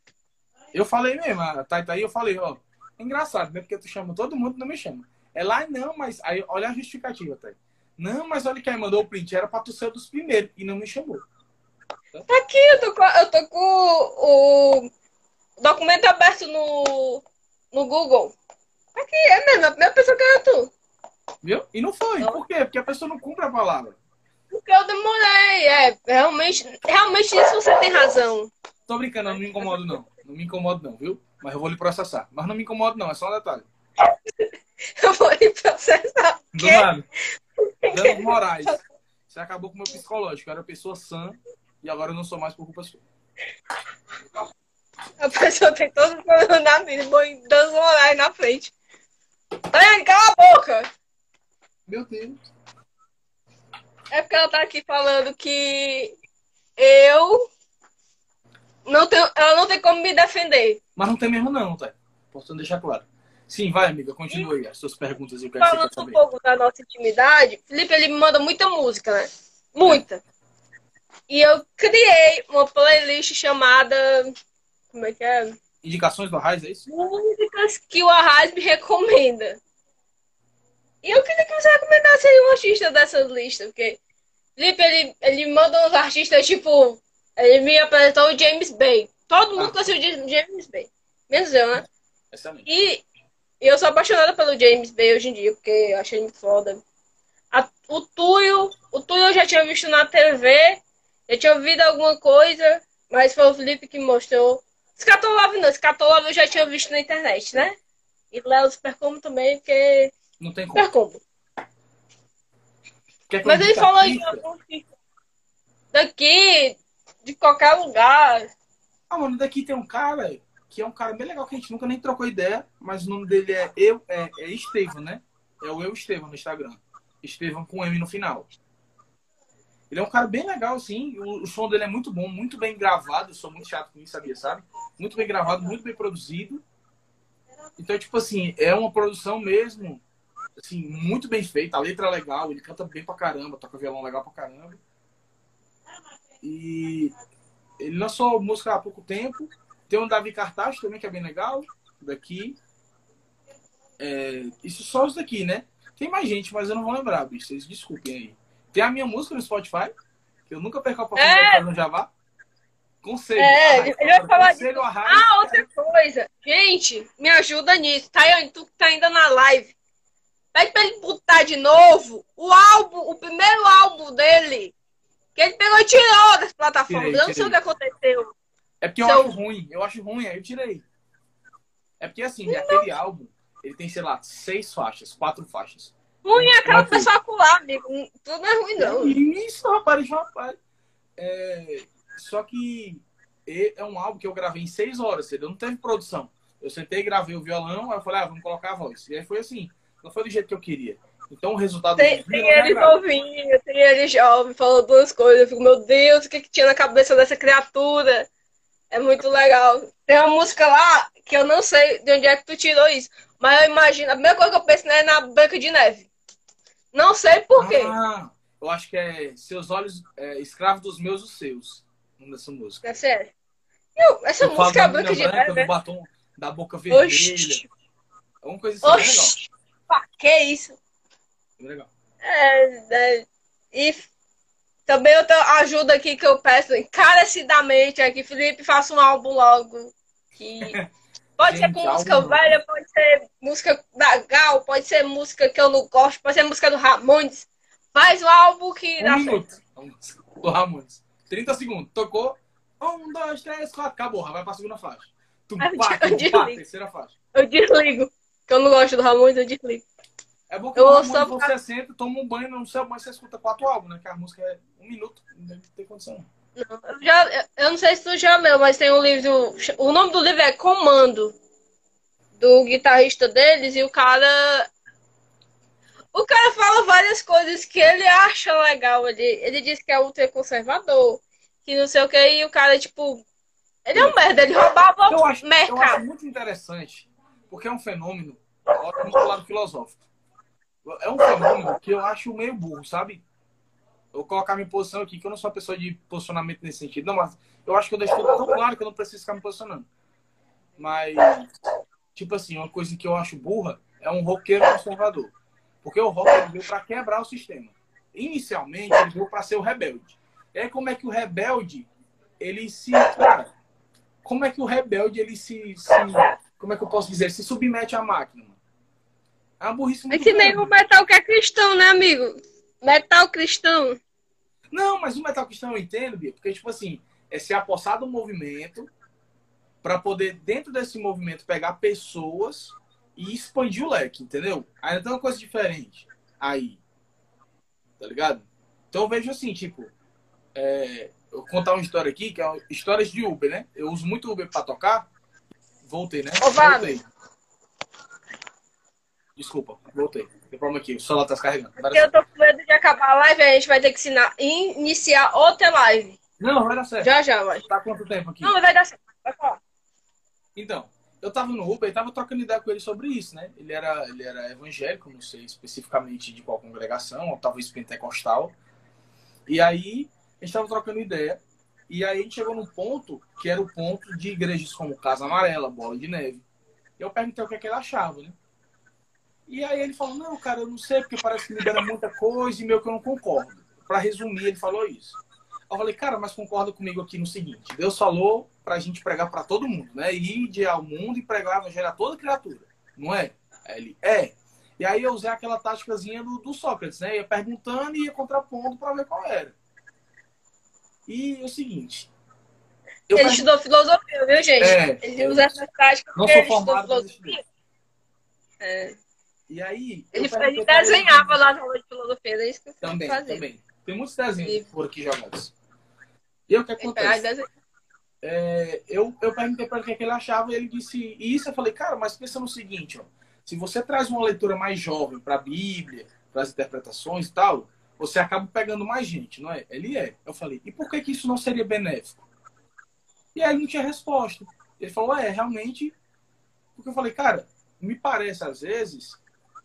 Eu falei mesmo, a tá aí, eu falei, ó. É engraçado, né? Porque tu chama todo mundo e não me chama. É lá, não, mas. Aí, olha a justificativa, Thay. Não, mas olha quem mandou o print, era pra tu ser dos primeiros e não me chamou. Tá aqui, eu tô com, eu tô com o documento aberto no, no Google. Aqui, é mesmo, a primeira pessoa que era tu. Viu? E não foi. Por quê? Porque a pessoa não cumpre a palavra. Porque eu demorei, é, realmente, realmente nisso você tem razão. Tô brincando, não me incomodo, não. Não me incomodo, não, viu? Mas eu vou lhe processar. Mas não me incomodo, não, é só um detalhe. Eu vou lhe processar. Do nada. Danos morais. Você acabou com o meu psicológico. Eu era pessoa sã e agora eu não sou mais por culpa sua. A pessoa tem todo o problema na vida, um horário na frente. Daiane, cala a boca! Meu Deus. É porque ela tá aqui falando que eu não tenho, ela não tem como me defender. Mas não tem mesmo não, tá? Importante deixar claro. Sim, vai, amiga. Continua aí as suas perguntas e o que, é Falando um pouco da nossa intimidade, Felipe ele me manda muita música, né? Muita. E eu criei uma playlist chamada. Como é que é? Indicações do Arraiz, é isso? Músicas que o Arraiz me recomenda. E eu queria que você recomendasse um artista dessas listas, porque Felipe, ele, ele manda uns artistas, tipo, ele me apresentou o James Bay. Todo mundo Ah. conhece o James- James Bay. Menos eu, né? Excelente. E eu sou apaixonada pelo James Bay hoje em dia, porque eu achei ele muito foda. A- o Tuyo, o Tuyo eu já tinha visto na TV, já tinha ouvido alguma coisa, mas foi o Felipe que mostrou. Scatolove não, Scatolove eu já tinha visto na internet, né? E Léo Supercombo também, porque Não tem como. Supercombo. Que Mas ele falou de algum artista daqui, de qualquer lugar. Ah, mano, daqui tem um cara que é um cara bem legal que a gente nunca nem trocou ideia, mas o nome dele é eu é, é Estevam, né? É o eu Estevam no Instagram. Estevam com M no final. Ele é um cara bem legal, assim. O, o som dele é muito bom, muito bem gravado. Eu sou muito chato com isso, sabia, sabe? Muito bem gravado, muito bem produzido. Então, tipo assim, é uma produção mesmo, assim, muito bem feita. A letra é legal, ele canta bem pra caramba, toca violão legal pra caramba. E ele lançou música há pouco tempo. Tem um Davi Cartaz também, que é bem legal, daqui. É, isso só os daqui, né? Tem mais gente, mas eu não vou lembrar, bicho. Vocês desculpem aí. Tem a minha música no Spotify, que eu nunca perco a oportunidade É. de fazer no Java. Conselho. É, Arraiz. ele vai falar Arraiz. Ah, outra coisa. Gente, me ajuda nisso. Tayane, tu que tá ainda na live. Pede pra ele botar de novo o álbum, o primeiro álbum dele. Que ele pegou e tirou das plataformas. Tirei, eu não sei o que aconteceu. É porque eu Seu- acho ruim. Eu acho ruim, aí eu tirei. É porque assim, aquele álbum, ele tem, sei lá, seis faixas, quatro faixas. Ruim é aquela pessoa acular, amigo. Tudo não é ruim, não. Isso, rapaz, rapaz. É, só que é um álbum que eu gravei em seis horas, entendeu? Não teve produção. Eu sentei, gravei o violão, aí eu falei, ah, vamos colocar a voz. E aí foi assim. Não foi do jeito que eu queria. Então o resultado Tem, tem me ele novinho, tem ele jovem, falou duas coisas. Eu fico, meu Deus, o que, que tinha na cabeça dessa criatura? É muito legal. Tem uma música lá que eu não sei de onde é que tu tirou isso. Mas eu imagino, a primeira coisa que eu penso né, é na Branca de Neve. Não sei por quê. Ah, eu acho que é Seus Olhos, é, Escravos dos Meus, os Seus. Música. É sério. Não, essa Eu falo música é Branca de branca, né? batom da boca vermelha. Oxi, Alguma coisa assim, legal. oxi. Pá, que isso? Bem legal. É, é, e também outra ajuda aqui que eu peço encarecidamente é que Felipe faça um álbum logo. Que pode ser Gente, com música álbum velha, pode ser música da Gal, pode ser música que eu não gosto, pode ser música do Ramones. Faz o álbum que dá Um certo. minuto. Vamos. Do Ramones. 30 segundos. Tocou. Um, dois, três, quatro. Acabou. Vai pra segunda faixa. Tum, Ah, eu pá, tum, desligo. pá, terceira faixa. Eu desligo. Que eu não gosto do Ramones, eu desligo. É bom que Eu Ramones só- você senta, toma um banho, no seu banho você escuta quatro álbuns, né? Que a música é um minuto. Não tem condição. Não, eu, já, eu não sei se tu já leu, mas tem um livro. O nome do livro é Comando, do guitarrista deles, e o cara. O cara fala várias coisas que ele acha legal. Ele, ele diz que é ultra conservador, que não sei o que, e o cara, tipo. Ele é um merda, ele roubava Eu acho, eu mercado. acho muito interessante, porque é um fenômeno, olha do lado filosófico. É um fenômeno que eu acho meio burro, sabe? Eu vou colocar minha posição aqui, que eu não sou uma pessoa de posicionamento nesse sentido. Não, mas eu acho que eu deixo tudo tão claro que eu não preciso ficar me posicionando. Mas, tipo assim, uma coisa que eu acho burra é um roqueiro conservador. Porque o rock veio para quebrar o sistema. Inicialmente, ele veio para ser o rebelde. E aí, como é que o rebelde, ele se. Cara, como é que o rebelde, ele se. se como é que eu posso dizer? Se submete à máquina, mano. É uma burrice É muito que nem o metal que é cristão, né, amigo? Metal cristão. Não, mas o metal cristão eu entendo, Bia, porque, tipo assim, é se apossar do movimento para poder, dentro desse movimento, pegar pessoas e expandir o leque, entendeu? Ainda tem uma coisa diferente aí. Tá ligado? Então eu vejo assim, tipo, é, eu vou contar uma história aqui, que é histórias de Uber, né? Eu uso muito Uber pra tocar. Voltei, né? Ô. Voltei. Desculpa, voltei. Tem problema aqui, o celular tá dar Porque eu tô com medo de acabar a live, a gente vai ter que ensinar, iniciar outra live. Não, vai dar certo. Já, já, vai. Tá quanto tempo aqui? Não, vai dar certo. Vai falar. Então, eu tava no Uber e tava trocando ideia com ele sobre isso, né? Ele era, ele era evangélico, não sei especificamente de qual congregação, ou talvez pentecostal. E aí, a gente tava trocando ideia. E aí, a gente chegou num ponto que era o ponto de igrejas como Casa Amarela, Bola de Neve. Eu perguntei o que, é que ele achava, né? E aí ele falou, não, cara, eu não sei, porque parece que libera muita coisa e meio que eu não concordo. Pra resumir, ele falou isso. Eu falei, cara, mas concorda comigo aqui no seguinte: Deus falou pra gente pregar pra todo mundo, né? Ir ao mundo e pregar o evangelho a toda criatura, não é? Ele é. E aí eu usei aquela táticazinha do, do Sócrates, né? Ia perguntando e ia contrapondo pra ver qual era. E é o seguinte. Ele estudou filosofia, viu, gente? É, ele usa essa tática Não porque ele estudou filosofia. É. E aí. Ele, ele desenhava lá na aula de filosofia, é isso que eu Também, fazia. também. Tem muitos desenhos E- por aqui jogados. E aí, o que acontece? É, eu, eu perguntei para ele o que, é que ele achava e ele disse isso. Eu falei, cara, mas pensa no seguinte, ó, se você traz uma leitura mais jovem para a Bíblia, para as interpretações e tal, você acaba pegando mais gente, não é? Ele é. Eu falei, e por que, que isso não seria benéfico? E aí ele não tinha resposta. Ele falou, é, realmente. Porque eu falei, cara, me parece às vezes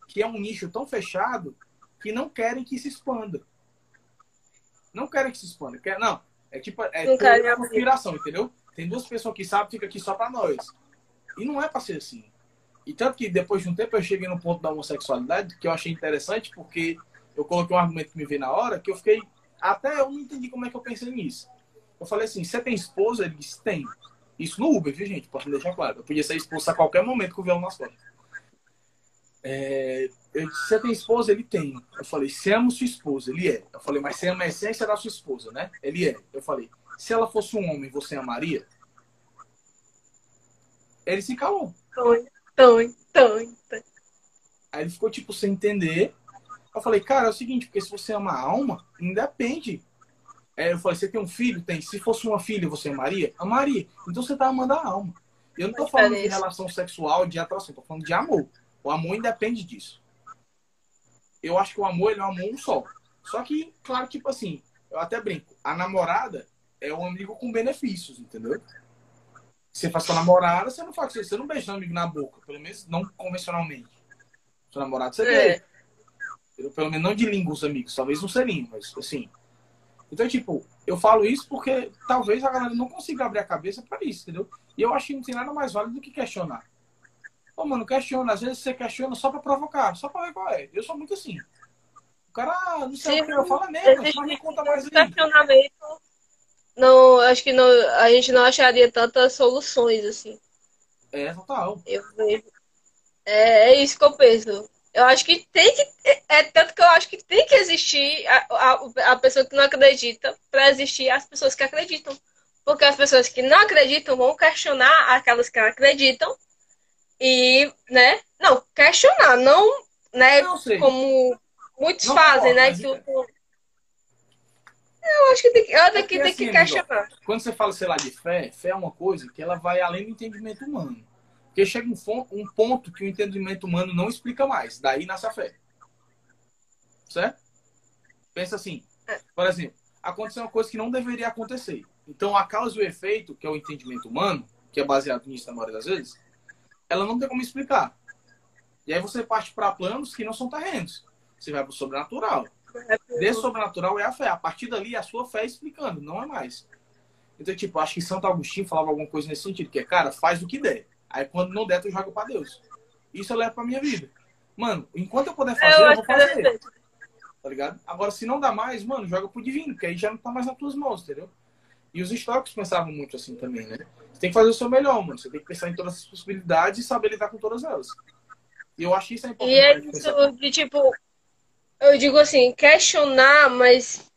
que é um nicho tão fechado que não querem que se expanda. Não querem que se expanda. Quer, não, é tipo, é teoria querem da abrir. conspiração, entendeu? Tem duas pessoas que sabem, fica aqui só pra nós. E não é pra ser assim. E tanto que depois de um tempo eu cheguei no ponto da homossexualidade, que eu achei interessante, porque eu coloquei um argumento que me veio na hora, que eu fiquei. Até eu não entendi como é que eu pensei nisso. Eu falei assim: você tem esposa? Ele disse: tem. Isso no Uber, viu, gente? Posso deixar claro. Eu podia ser expulso a qualquer momento com o violão nas costas. É, eu disse, você tem esposa? Ele tem. Eu falei, se amo sua esposa? Ele é. Eu falei, mas você ama a essência da sua esposa, né? Ele é. Eu falei, se ela fosse um homem, você amaria? Ele se calou. Tonho, tonho, tonho. Aí ele ficou, tipo, sem entender. Eu falei, cara, é o seguinte, porque se você ama a alma, independe. Aí eu falei, você tem um filho? Tem. Se fosse uma filha, você amaria? Amaria. Então você tá amando a alma. Eu não tô falando de relação sexual, de atração, tô falando de amor. O amor independe disso. Eu acho que o amor, ele é um amor só. Só que, claro, tipo assim, eu até brinco, a namorada é um amigo com benefícios, entendeu? Você faz com a namorada, você não faz isso. Você não beija seu amigo na boca, pelo menos não convencionalmente. Seu namorado você É. beija. Eu, pelo menos não de língua os amigos, talvez um selinho, mas assim. Então, tipo, eu falo isso porque talvez a galera não consiga abrir a cabeça para isso, entendeu? E eu acho que não tem nada mais válido do que questionar. Ô, mano, questiona. Às vezes você questiona só pra provocar, só pra ver qual é. Eu sou muito assim. O cara, não sei Sim, o que eu falo mesmo, mas me conta mais aí. questionamento. Não, acho que não, a gente não acharia tantas soluções assim. É, total. Eu vejo. É, é isso que eu penso. Eu acho que tem que. É, é tanto que eu acho que tem que existir a, a, a pessoa que não acredita para existir as pessoas que acreditam. Porque as pessoas que não acreditam vão questionar aquelas que acreditam. E, né? Não, questionar, não, né? Não. Como muitos Não fazem, né? Que, é. eu acho que tem que, eu tenho que, tem que assim, amigo, questionar. Quando você fala, sei lá, de fé, fé é uma coisa que ela vai além do entendimento humano. Porque chega um, um ponto que o entendimento humano não explica mais. Daí nasce a fé. Certo? Pensa assim. É. Por exemplo, aconteceu uma coisa que não deveria acontecer. Então, a causa e o efeito, que é o entendimento humano, que é baseado nisso na maioria das vezes, ela não tem como explicar. E aí você parte para planos que não são terrenos. Você vai para o sobrenatural. Desse sobrenatural é a fé. A partir dali, é a sua fé explicando, não é mais. Então, tipo, acho que Santo Agostinho falava alguma coisa nesse sentido, que é, cara, faz o que der. Aí quando não der, tu joga pra Deus. Isso eu levo pra minha vida. Mano, enquanto eu puder fazer, Eu eu, vou é fazer. Tá ligado? Agora, se não dá mais, mano, joga pro divino, que aí já não tá mais nas tuas mãos, entendeu? E os estoques pensavam muito assim também, né? Você tem que fazer o seu melhor, mano. Você tem que pensar em todas as possibilidades e saber lidar com todas elas. E eu acho isso é importante. E é isso de tipo, eu digo assim, questionar, mas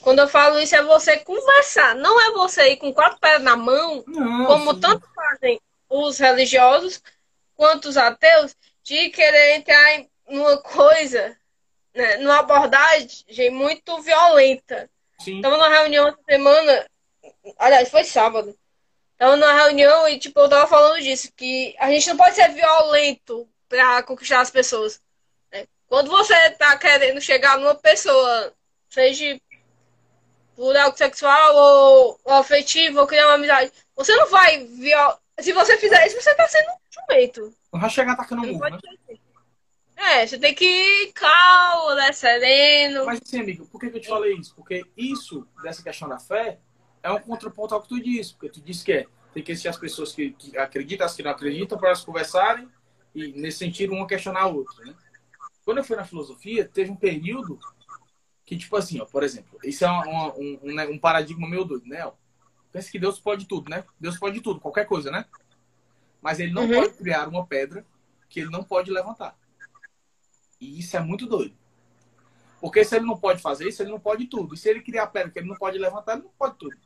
quando eu falo isso é você conversar, não é você ir com quatro pés na mão, Não, como sim. tanto fazem os religiosos quanto os ateus, de querer entrar em numa coisa né, numa abordagem muito violenta. Sim. Tava numa reunião essa semana, aliás, foi sábado. Tava numa reunião e, tipo, eu tava falando disso, que a gente não pode ser violento pra conquistar as pessoas. né? Quando você tá querendo chegar numa pessoa, seja por algo sexual ou, ou afetivo, ou criar uma amizade, você não vai viol... Se você fizer isso, você tá sendo um jumento. Vai chegar atacando Não murro, pode né? assim. É, você tem que ir calmo, né, sereno. Mas assim, amigo, por que, que eu te falei isso? Porque isso, dessa questão da fé, é um contraponto ao que tu disse. Porque tu disse que é, tem que existir as pessoas que, que acreditam, as que não acreditam, para elas conversarem e, nesse sentido, uma questionar a outra, né? Quando eu fui na filosofia, teve um período que, tipo assim, ó, por exemplo, isso é uma- um, um, né, um paradigma meio doido, né? ó? Pensa que Deus pode tudo, né? Deus pode tudo, qualquer coisa, né? Mas ele não Uhum. pode criar uma pedra que ele não pode levantar. E isso é muito doido. Porque se ele não pode fazer isso, ele não pode tudo. E se ele criar pedra que ele não pode levantar, ele não pode tudo.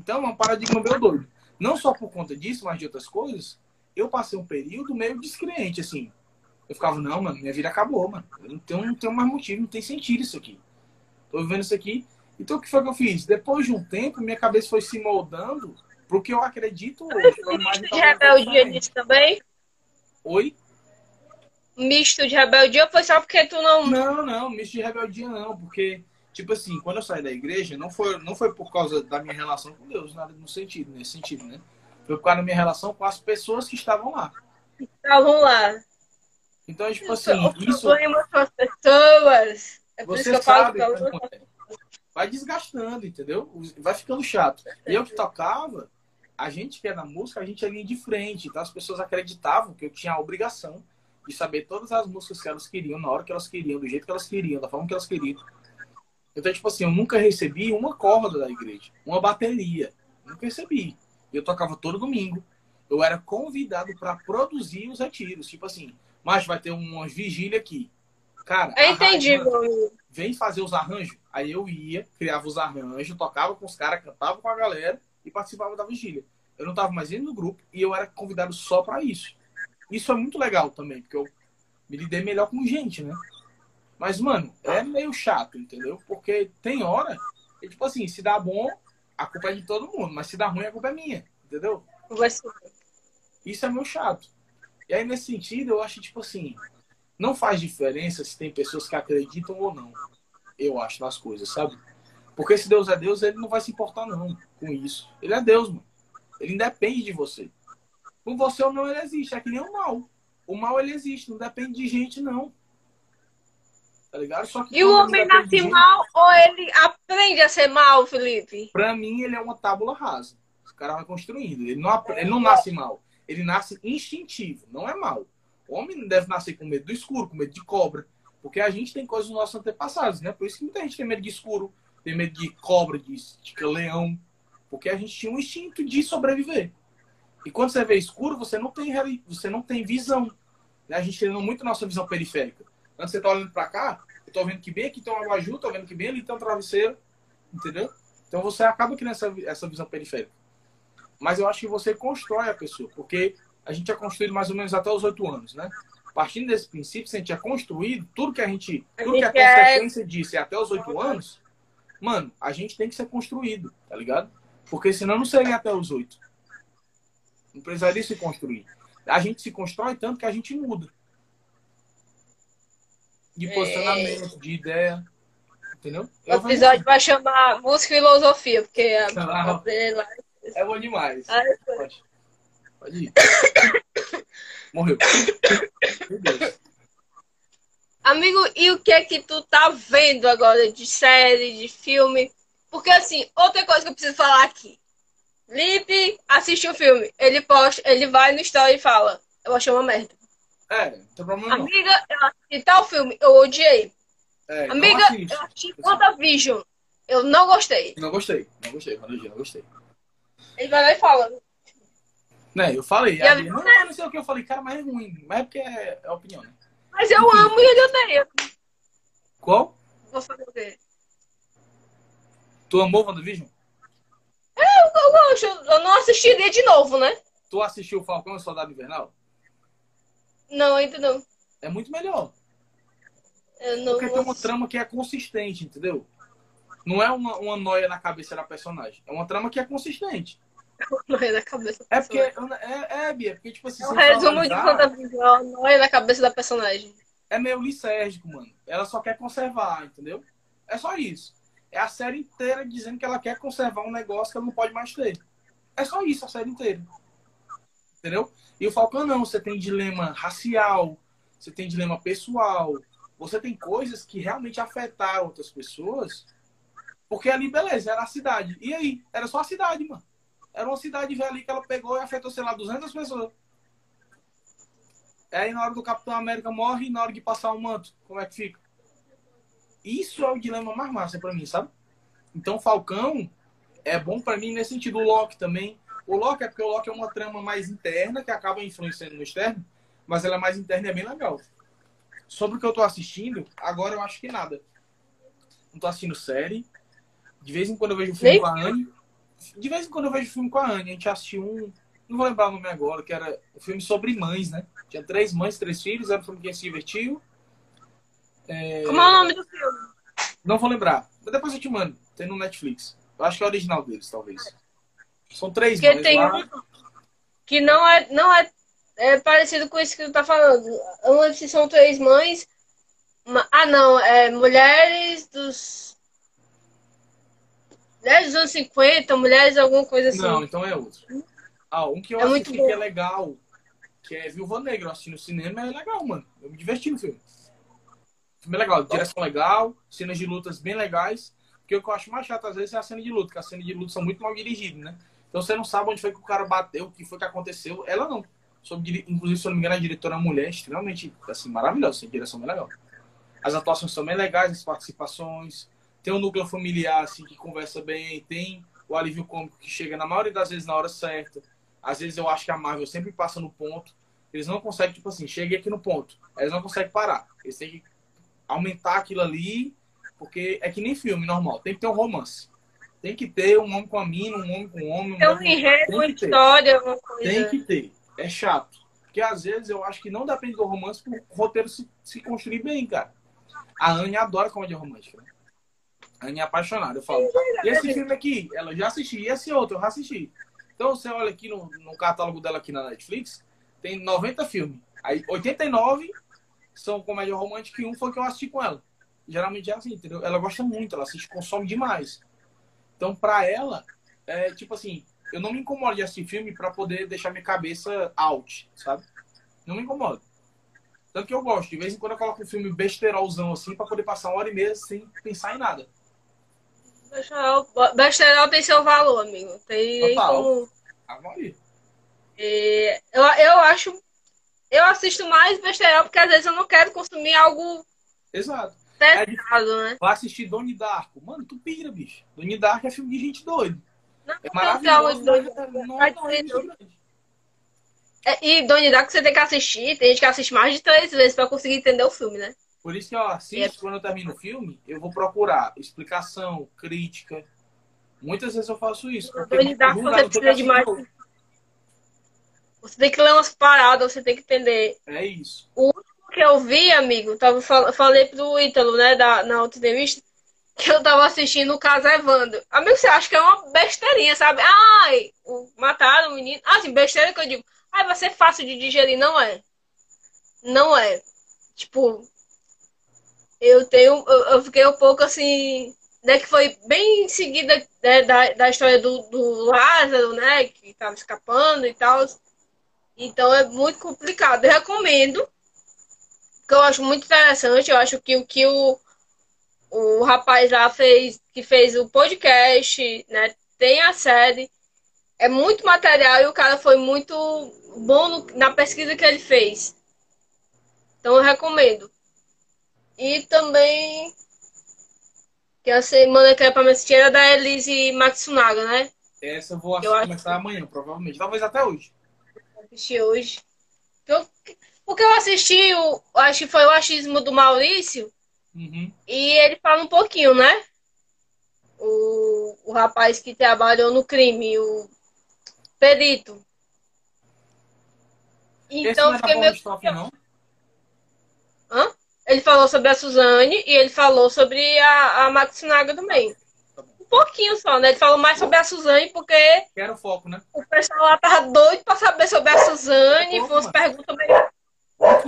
Então é um paradigma meio doido. Não só por conta disso, mas de outras coisas, eu passei um período meio descrente, assim. Eu ficava, não, mano, minha vida acabou, mano. Eu não tenho mais motivo, não tem sentido isso aqui. Tô vivendo isso aqui. Então o que foi que eu fiz? Depois de um tempo, minha cabeça foi se moldando pro que eu acredito hoje. Um misto de rebeldia diferente. nisso também? Oi? Misto de rebeldia foi só porque tu não. Não, não, misto de rebeldia não, porque, tipo assim, quando eu saí da igreja, não foi, não foi por causa da minha relação com Deus, nada no sentido, nesse sentido, né? Foi por causa da minha relação com as pessoas que estavam lá. Estavam lá. Então, tipo assim, o isso problema com as pessoas. É por isso que você eu falo sabe, que eu vai desgastando, entendeu? Vai ficando chato. E eu que tocava, a gente que é da música, a gente é linha de frente. Então as pessoas acreditavam que eu tinha a obrigação de saber todas as músicas que elas queriam, na hora que elas queriam, do jeito que elas queriam, da forma que elas queriam. Então, tipo assim, eu nunca recebi uma corda da igreja, uma bateria. Nunca recebi. Eu tocava todo domingo. Eu era convidado para produzir os retiros. Tipo assim, mas vai ter uma vigília aqui. Cara, Eu entendi, meu vem fazer os arranjos. Aí eu ia, criava os arranjos, tocava com os caras, cantava com a galera e participava da vigília. Eu não tava mais indo no grupo e eu era convidado só para isso. Isso é muito legal também, porque eu me lidei melhor com gente, né? Mas, mano, é meio chato, entendeu? Porque tem hora, que, tipo assim, se dá bom, a culpa é de todo mundo, mas se dá ruim, a culpa é minha, entendeu? Isso é meio chato. E aí, nesse sentido, eu acho, tipo assim, não faz diferença se tem pessoas que acreditam ou não. Eu acho nas coisas, sabe? Porque se Deus é Deus, ele não vai se importar, não, com isso. Ele é Deus, mano. Ele independe de você. Com você ou não, ele existe. É que nem o mal. O mal, ele existe. Não depende de gente, não. Tá ligado? Só que E o homem nasce mal ou ele aprende a ser mal, Felipe? Pra mim, ele é uma tábula rasa. O cara vai construindo. Ele não, ele não nasce mal. Ele nasce instintivo. Não é mal. O homem não deve nascer com medo do escuro, com medo de cobra. Porque a gente tem coisas dos nossos antepassados, né? Por isso que muita gente tem medo de escuro, tem medo de cobra, de, de leão. Porque a gente tinha um instinto de sobreviver. E quando você vê escuro, você não tem, você não tem visão. né? A gente treina muito nossa visão periférica. Quando você tá olhando pra cá, eu tô vendo que bem aqui tem um abajur, tô vendo que bem ali tem um travesseiro. Entendeu? Então você acaba criando essa, essa visão periférica. Mas eu acho que você constrói a pessoa, porque a gente é construído mais ou menos até os oito anos, né? Partindo desse princípio, se a gente é construído, tudo que a gente. Tudo que a consequência disso é até os oito anos, mano, a gente tem que ser construído, tá ligado? Porque senão não seria até os oito. Não precisaria se construir. A gente se constrói tanto que a gente muda. De É. posicionamento, de ideia. Entendeu? O episódio vai chamar Música e Filosofia, porque a, Ah. É bom demais. Ah, Pode. Pode ir. Morreu. Meu Deus. Amigo, e o que é que tu tá vendo agora de série, de filme? Porque assim, outra coisa que eu preciso falar aqui. Lipe assiste o filme, ele posta, ele vai no story e fala, eu achei uma merda. É, não tem problema não. Amiga, eu assisti tal filme, eu odiei. É, Amiga, assiste. eu assisti WandaVision, eu não gostei. Não gostei. Não gostei. Eu não gostei. Ele vai lá e fala, Né, eu falei. E não, não sei o que eu falei, cara, mas é ruim. Mas é porque é, é opinião, né? mas eu amo e ele odeia. Qual? Vou fazer o quê? Tu amou WandaVision? Eu gosto, eu não assistiria de novo, né? Tu assistiu o Falcão e o Soldado Invernal? Não, ainda não. É muito melhor. Não Porque tem uma trama que é consistente, entendeu? Não é uma, uma noia na cabeça da personagem. É uma trama que é consistente. Noia na cabeça da É porque. É, é, Bia, porque, tipo assim. É um resumo de visual, noia na cabeça da personagem. É meio lisérgico, mano. Ela só quer conservar, entendeu? É só isso. É a série inteira dizendo que ela quer conservar um negócio que ela não pode mais ter. É só isso a série inteira. Entendeu? E o Falcão não. Você tem dilema racial, você tem dilema pessoal, você tem coisas que realmente afetaram outras pessoas. Porque ali, beleza, era a cidade. E aí? Era só a cidade, mano. Era uma cidade velha ali que ela pegou e afetou, sei lá, 200 pessoas. Aí na hora do Capitão América morre e na hora de passar o manto, como é que fica? Isso é o dilema mais massa pra mim, sabe? Então Falcão é bom pra mim nesse sentido. O Loki também. O Loki é porque o Loki é uma trama mais interna que acaba influenciando no externo, mas ela é mais interna e é bem legal. Sobre o que eu tô assistindo, agora eu acho que nada. Não tô assistindo série. De vez em quando eu vejo filme Nem com a Anne. De vez em quando eu vejo filme com a Anne. A gente assistiu um. Não vou lembrar o nome agora, que era um filme sobre mães, né? Tinha três mães, três filhos, era um filme que se divertiu. É, Como é o nome do filme? Não vou lembrar. Mas depois eu te mando. Tem no Netflix. Eu acho que é o original deles, talvez. São três Porque mães tem lá. um que não é, não é, é parecido com isso que tu tá falando. Um se são três mães. Ah, não, é mulheres dos. Mulheres dos anos 50, mulheres alguma coisa assim. Não, então é outro. Ah, um que eu É assisti que é legal, que é Viúva Negra. Eu assisti no cinema, é legal, mano. Eu me diverti no filme. O filme é legal, direção legal, cenas de lutas bem legais. Porque o que eu acho mais chato às vezes é a cena de luta, porque as cenas de luta são muito mal dirigidas, né? Então você não sabe onde foi que o cara bateu, o que foi que aconteceu. Ela não. Sobre, inclusive, se eu não me engano, a diretora é mulher extremamente, assim, maravilhosa, assim, direção bem legal. As atuações são bem legais, as participações. Tem um núcleo familiar, assim, que conversa bem. Tem o alívio cômico que chega, na maioria das vezes, na hora certa. Às vezes eu acho que a Marvel sempre passa no ponto. Eles não conseguem, tipo assim, cheguei aqui no ponto. Eles não conseguem parar. Eles têm que aumentar aquilo ali, porque é que nem filme normal. Tem que ter um romance. Tem que ter um homem com a mina, um homem com um homem. Tem um um homem com- enredo, Tem uma que ter. história, alguma coisa. Tem que ter. É chato. Porque às vezes eu acho que não depende do romance pro roteiro se, se construir bem, cara. A Anne adora comédia romântica. Né? A Anne é apaixonada. Eu falo, e esse filme aqui? Ela já assisti. E esse outro? Eu já assisti. Então você olha aqui no, no catálogo dela aqui na Netflix, tem 90 filmes. Aí 89 são comédia romântica e um foi que eu assisti com ela. Geralmente é assim, entendeu? Ela gosta muito, ela assiste, consome demais. Então, pra ela, é tipo assim, eu não me incomodo de assistir filme pra poder deixar minha cabeça out, sabe? Não me incomodo. Tanto que eu gosto. De vez em quando eu coloco um filme besterolzão assim pra poder passar uma hora e meia sem pensar em nada. Besterol, Besterol tem seu valor, amigo. Tem Total. como. É, eu, eu acho. Eu assisto mais besterol porque às vezes eu não quero consumir algo Exato. Pesado, né? Vai assistir Donnie Darko. Mano, tu pira, bicho. Donnie Darko é filme de gente doida. Não, É maravilhoso. Não é. É, E Donnie Darko você tem que assistir. Tem gente que assiste mais de três vezes pra conseguir entender o filme, né? Por isso que eu assisto, quando eu termino o filme, eu vou procurar explicação, crítica. Muitas vezes eu faço isso. Donnie Darko você precisa de mais. Você tem que ler umas paradas, você tem que entender. É isso. O que eu vi, amigo, tava, fal- falei pro Ítalo, né, da, na outra entrevista, que eu tava assistindo o caso Evandro. Amigo, você acha que é uma besteirinha, sabe? Ai, o- mataram o menino. Ah, assim, besteira que eu digo. Ai, vai ser fácil de digerir. Não é. Não é. Tipo, eu tenho. Eu, eu fiquei um pouco assim. Né, que foi bem em seguida né, da, da história do, do Lázaro, né? Que tava escapando e tal. Então é muito complicado. Eu recomendo que eu acho muito interessante. Eu acho que o que o, o rapaz lá fez, que fez o podcast, né? Tem a série. É muito material e o cara foi muito bom no- na pesquisa que ele fez. Então eu recomendo. E também que a semana que era pra me assistir era da Elise Matsunaga, né? Essa eu vou Eu acho começar amanhã, provavelmente. Talvez até hoje. assisti hoje. Eu- porque eu assisti, o, acho que foi o achismo do Maurício, Uhum. e ele fala um pouquinho, né? O, o rapaz que trabalhou no crime, o perito. Esse Então não da fiquei meio. Stoff, não? Hã? ele falou sobre a Suzane e ele falou sobre a, a Matsunaga também. Um pouquinho só, né? Ele falou mais sobre a Suzane porque Quero foco, né? o pessoal lá tava doido pra saber sobre a Suzane. Foi umas perguntas meio.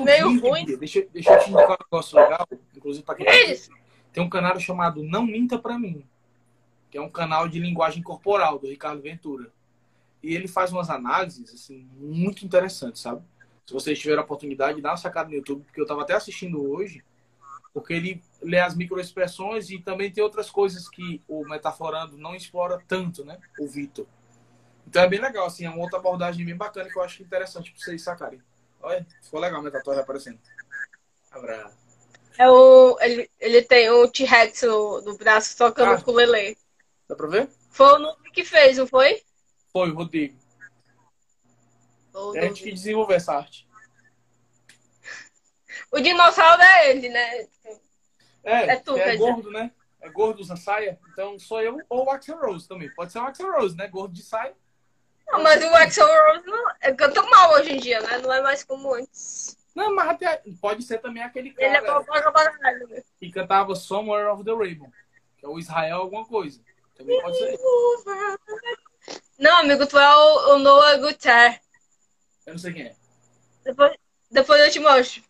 Meio ruim. Deixa, deixa eu te indicar um negócio legal. Inclusive, pra quem tá. Tem um canal chamado Não Minta Pra Mim, que é um canal de linguagem corporal do Ricardo Ventura. E ele faz umas análises, assim, muito interessantes, sabe? Se vocês tiverem a oportunidade, dá uma sacada no YouTube, porque eu tava até assistindo hoje, porque ele lê as microexpressões e também tem outras coisas que o Metaforando não explora tanto, né? O Vitor. Então é bem legal, assim, é uma outra abordagem bem bacana que eu acho interessante pra vocês sacarem. Olha, ficou legal o Metator aparecendo. Abraço. É o, ele, ele tem o T-Rex no, no braço tocando Ah. o ukulele. Dá pra ver? Foi o Nuno que fez, não foi? Foi, o Rodrigo. O, É a gente que desenvolveu essa arte. o dinossauro é ele, né? É, É tu, é gordo, né? É gordo, usa saia. Então sou eu ou o Axel Rose também. Pode ser o Axel Rose, né? Gordo de saia. Não, mas o Axel Rose não, é, canta mal hoje em dia, né? Não é mais como antes. Não, mas até pode ser também aquele Ele é cara pra caralho, que cantava Somewhere of the Rainbow, que é o Israel alguma coisa. Também pode ser. Não, amigo, tu é o, o Noah Guter. Eu não sei quem é. Depois, depois eu te mostro.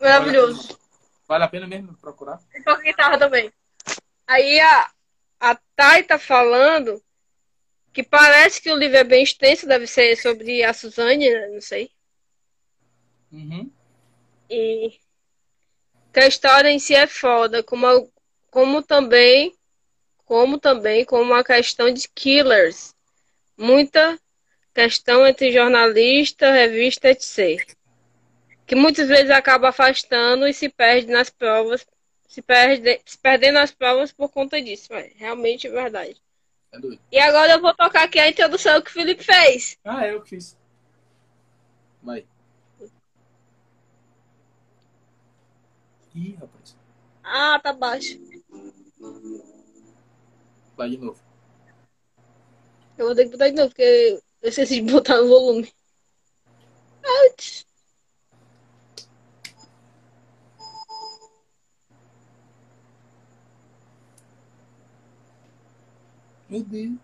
Maravilhoso. Vale a pena mesmo procurar? E toca guitarra também. Aí a, a Thay tá falando que parece que o livro é bem extenso, deve ser sobre a Suzane, né? não sei. Uhum. E que a história em si é foda, como, como também como também como a questão de killers. Muita questão entre jornalista, revista, etc. Que muitas vezes acaba afastando e se perde nas provas, se perde, se perdendo nas provas por conta disso. É realmente é verdade. É doido. E agora eu vou tocar aqui a introdução que o Felipe fez. Ah, é eu que fiz. Vai. Ih, rapaz. Ah, tá baixo. Vai de novo. Eu vou ter que botar de novo, porque eu esqueci de botar no volume. Ouch. Meu Deus.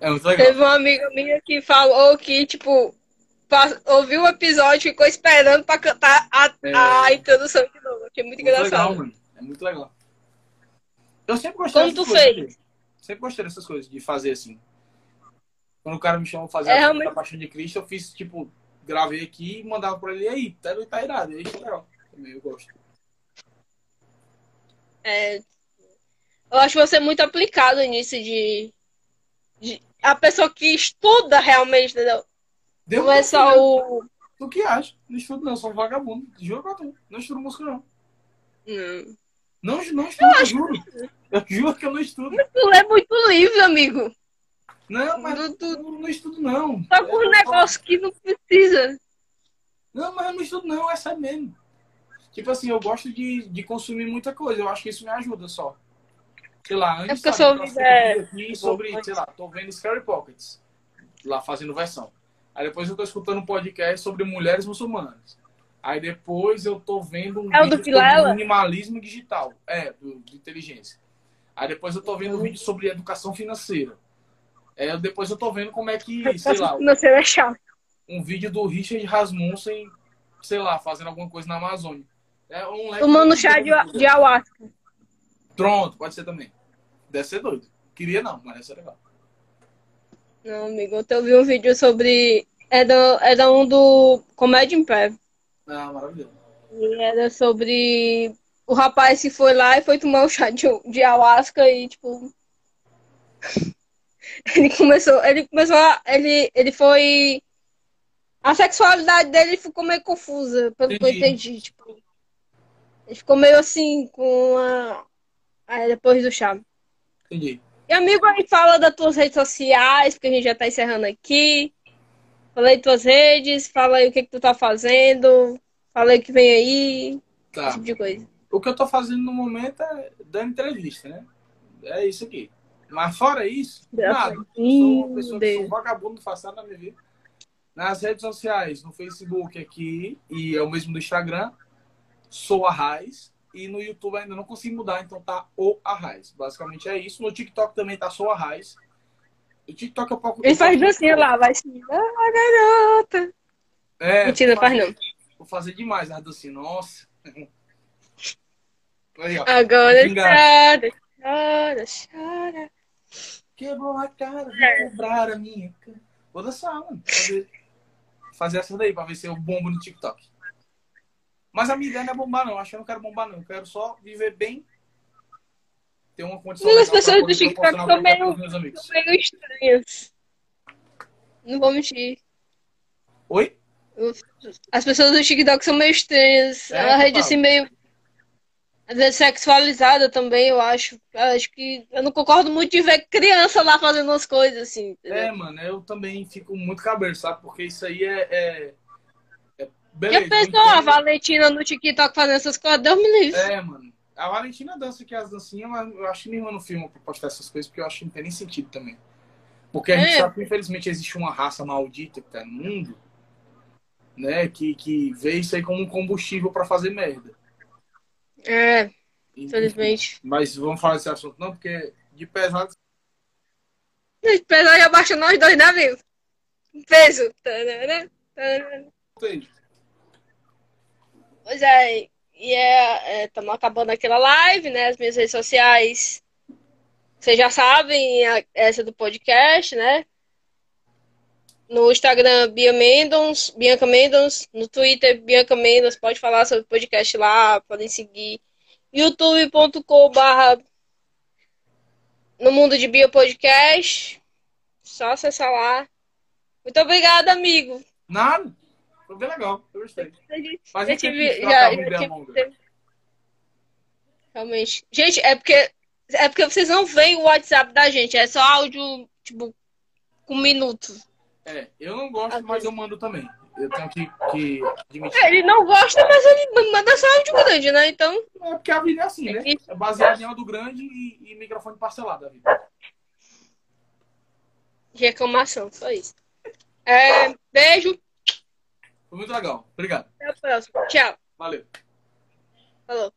É muito legal. Teve uma amiga minha que falou que, tipo, ouviu o episódio e ficou esperando pra cantar a, É. a introdução de novo. Achei muito Muito legal, engraçado. mano. É muito legal. Eu sempre gostei Como dessas tu coisas, fez? Sempre gostei dessas coisas, de fazer assim. Quando o cara me chamou pra fazer É, a realmente- Paixão de Cristo, eu fiz, tipo, gravei aqui e mandava pra ele, aí, tá, tá irado. Aí, foi legal. Também eu gosto. É, eu acho você muito aplicado nisso de, de- A pessoa que estuda realmente, entendeu? Deu Não é só né? o. Tu que acha? Não estudo não, sou um vagabundo. Juro pra tu. Não estudo música não. Hum. Não, não estudo, eu juro. Eu juro que eu não estudo. Tu lê muito livro, amigo. Não, mas Tu, tu, eu não estudo não. só com Eu- um negócio que não precisa. Não, mas eu não estudo não, é sério mesmo. Tipo assim, eu gosto de, de consumir muita coisa. Eu acho que isso me ajuda só. Sei lá, antes porque eu sabe, eu aqui sobre, sei lá, tô vendo Scary Pockets. Lá fazendo versão. Aí depois eu tô escutando um podcast sobre mulheres muçulmanas. Aí depois eu tô vendo um É vídeo sobre minimalismo digital. É, do, de inteligência. Aí depois eu tô vendo um vídeo sobre educação financeira. É, depois eu tô vendo como é que, sei lá, Não sei, é chato. um vídeo do Richard Rasmussen, sei lá, fazendo alguma coisa na Amazônia. É um Tomando chá de, de ayahuasca. Pronto, pode ser também. Deve ser doido. Queria não, mas deve ser legal. Não, amigo, eu vi um vídeo sobre. É da, é da um do Comédia em Pé. Ah, maravilhoso. E era sobre o rapaz que foi lá e foi tomar um chá de, de ayahuasca e, tipo. Ele começou. Ele começou a. Ele, ele foi. A sexualidade dele ficou meio confusa, pelo que eu Entendi. entendi. Tipo, ele ficou meio assim com a. Aí depois do chá. Entendi. E amigo, aí fala das tuas redes sociais, porque a gente já tá encerrando aqui. Fala aí tuas redes, fala aí o que, que tu tá fazendo, fala aí o que vem aí, esse Tá. tipo de coisa. O que eu tô fazendo no momento é dando entrevista, né? É isso aqui. Mas fora isso, nada. Eu sou uma pessoa que sou vagabundo, não faço nada na minha vida. Nas redes sociais, no Facebook aqui, e é o mesmo do Instagram, sou a Raiz. E no YouTube ainda não consigo mudar, então tá o Arraiz. Basicamente é isso. No TikTok também tá só Arraiz. O TikTok é um pouco. Ele faz dancinha lá, vai assim, ah, garota. É, Mentira, faz não. Vou fazer demais a dancinha, nossa. Aí, ó. Agora chora, chora, chora. Quebrou a cara, vou quebrar a minha cara. Vou dançar, mano. Fazer, fazer essa daí pra ver se eu bombo no TikTok. Mas a minha ideia não é bombar, não. Acho que eu não quero bombar, não. Eu quero só viver bem. Ter uma condição. As pessoas do TikTok são meio, meio estranhas. Não vou mentir. Oi? As pessoas do TikTok são meio estranhas. É, é uma rede assim meio. Às vezes sexualizada também, eu acho. Eu acho que. Eu não concordo muito de ver criança lá fazendo as coisas, assim. Entendeu? É, mano, eu também fico muito cabeça, sabe? Porque isso aí é... é Beleza, Já pensou a Valentina no TikTok fazendo essas coisas? Deus me livre. É, mano. A Valentina dança aqui as dancinhas, mas eu acho que nenhuma no filme pra postar essas coisas, porque eu acho que não tem nem sentido também. Porque a é. gente sabe que, infelizmente, existe uma raça maldita que tá no mundo, né? Que, que vê isso aí como um combustível pra fazer merda. É, infelizmente. Mas vamos falar desse assunto não, porque de pesado... De pesado já baixa nós dois, né, amigo? Peso. Tarana. Pois é, e é, estamos é, acabando aquela live, né? As minhas redes sociais, vocês já sabem, a, essa do podcast, né? No Instagram, Bia Mendons, Bianca Mendons. No Twitter, Bianca Mendons. Pode falar sobre o podcast lá, podem seguir. youtube.com barra no mundo de Bia Podcast. Só acessar lá. Muito obrigada, amigo. Nada. Foi bem legal, eu gostei. Faz um tive, já, Realmente. Gente, é porque, é porque vocês não veem o WhatsApp da gente, é só áudio, tipo, com minutos. É, eu não gosto, mas eu mando também. Eu tenho que, que admitir. É, ele não gosta, mas ele manda só áudio grande, né? Então. É porque a vida é assim, né? É baseado em áudio grande e, e microfone parcelado a vida. Reclamação, só isso. É, beijo. Foi muito legal. Obrigado. Até a próxima. Tchau. Valeu. Falou.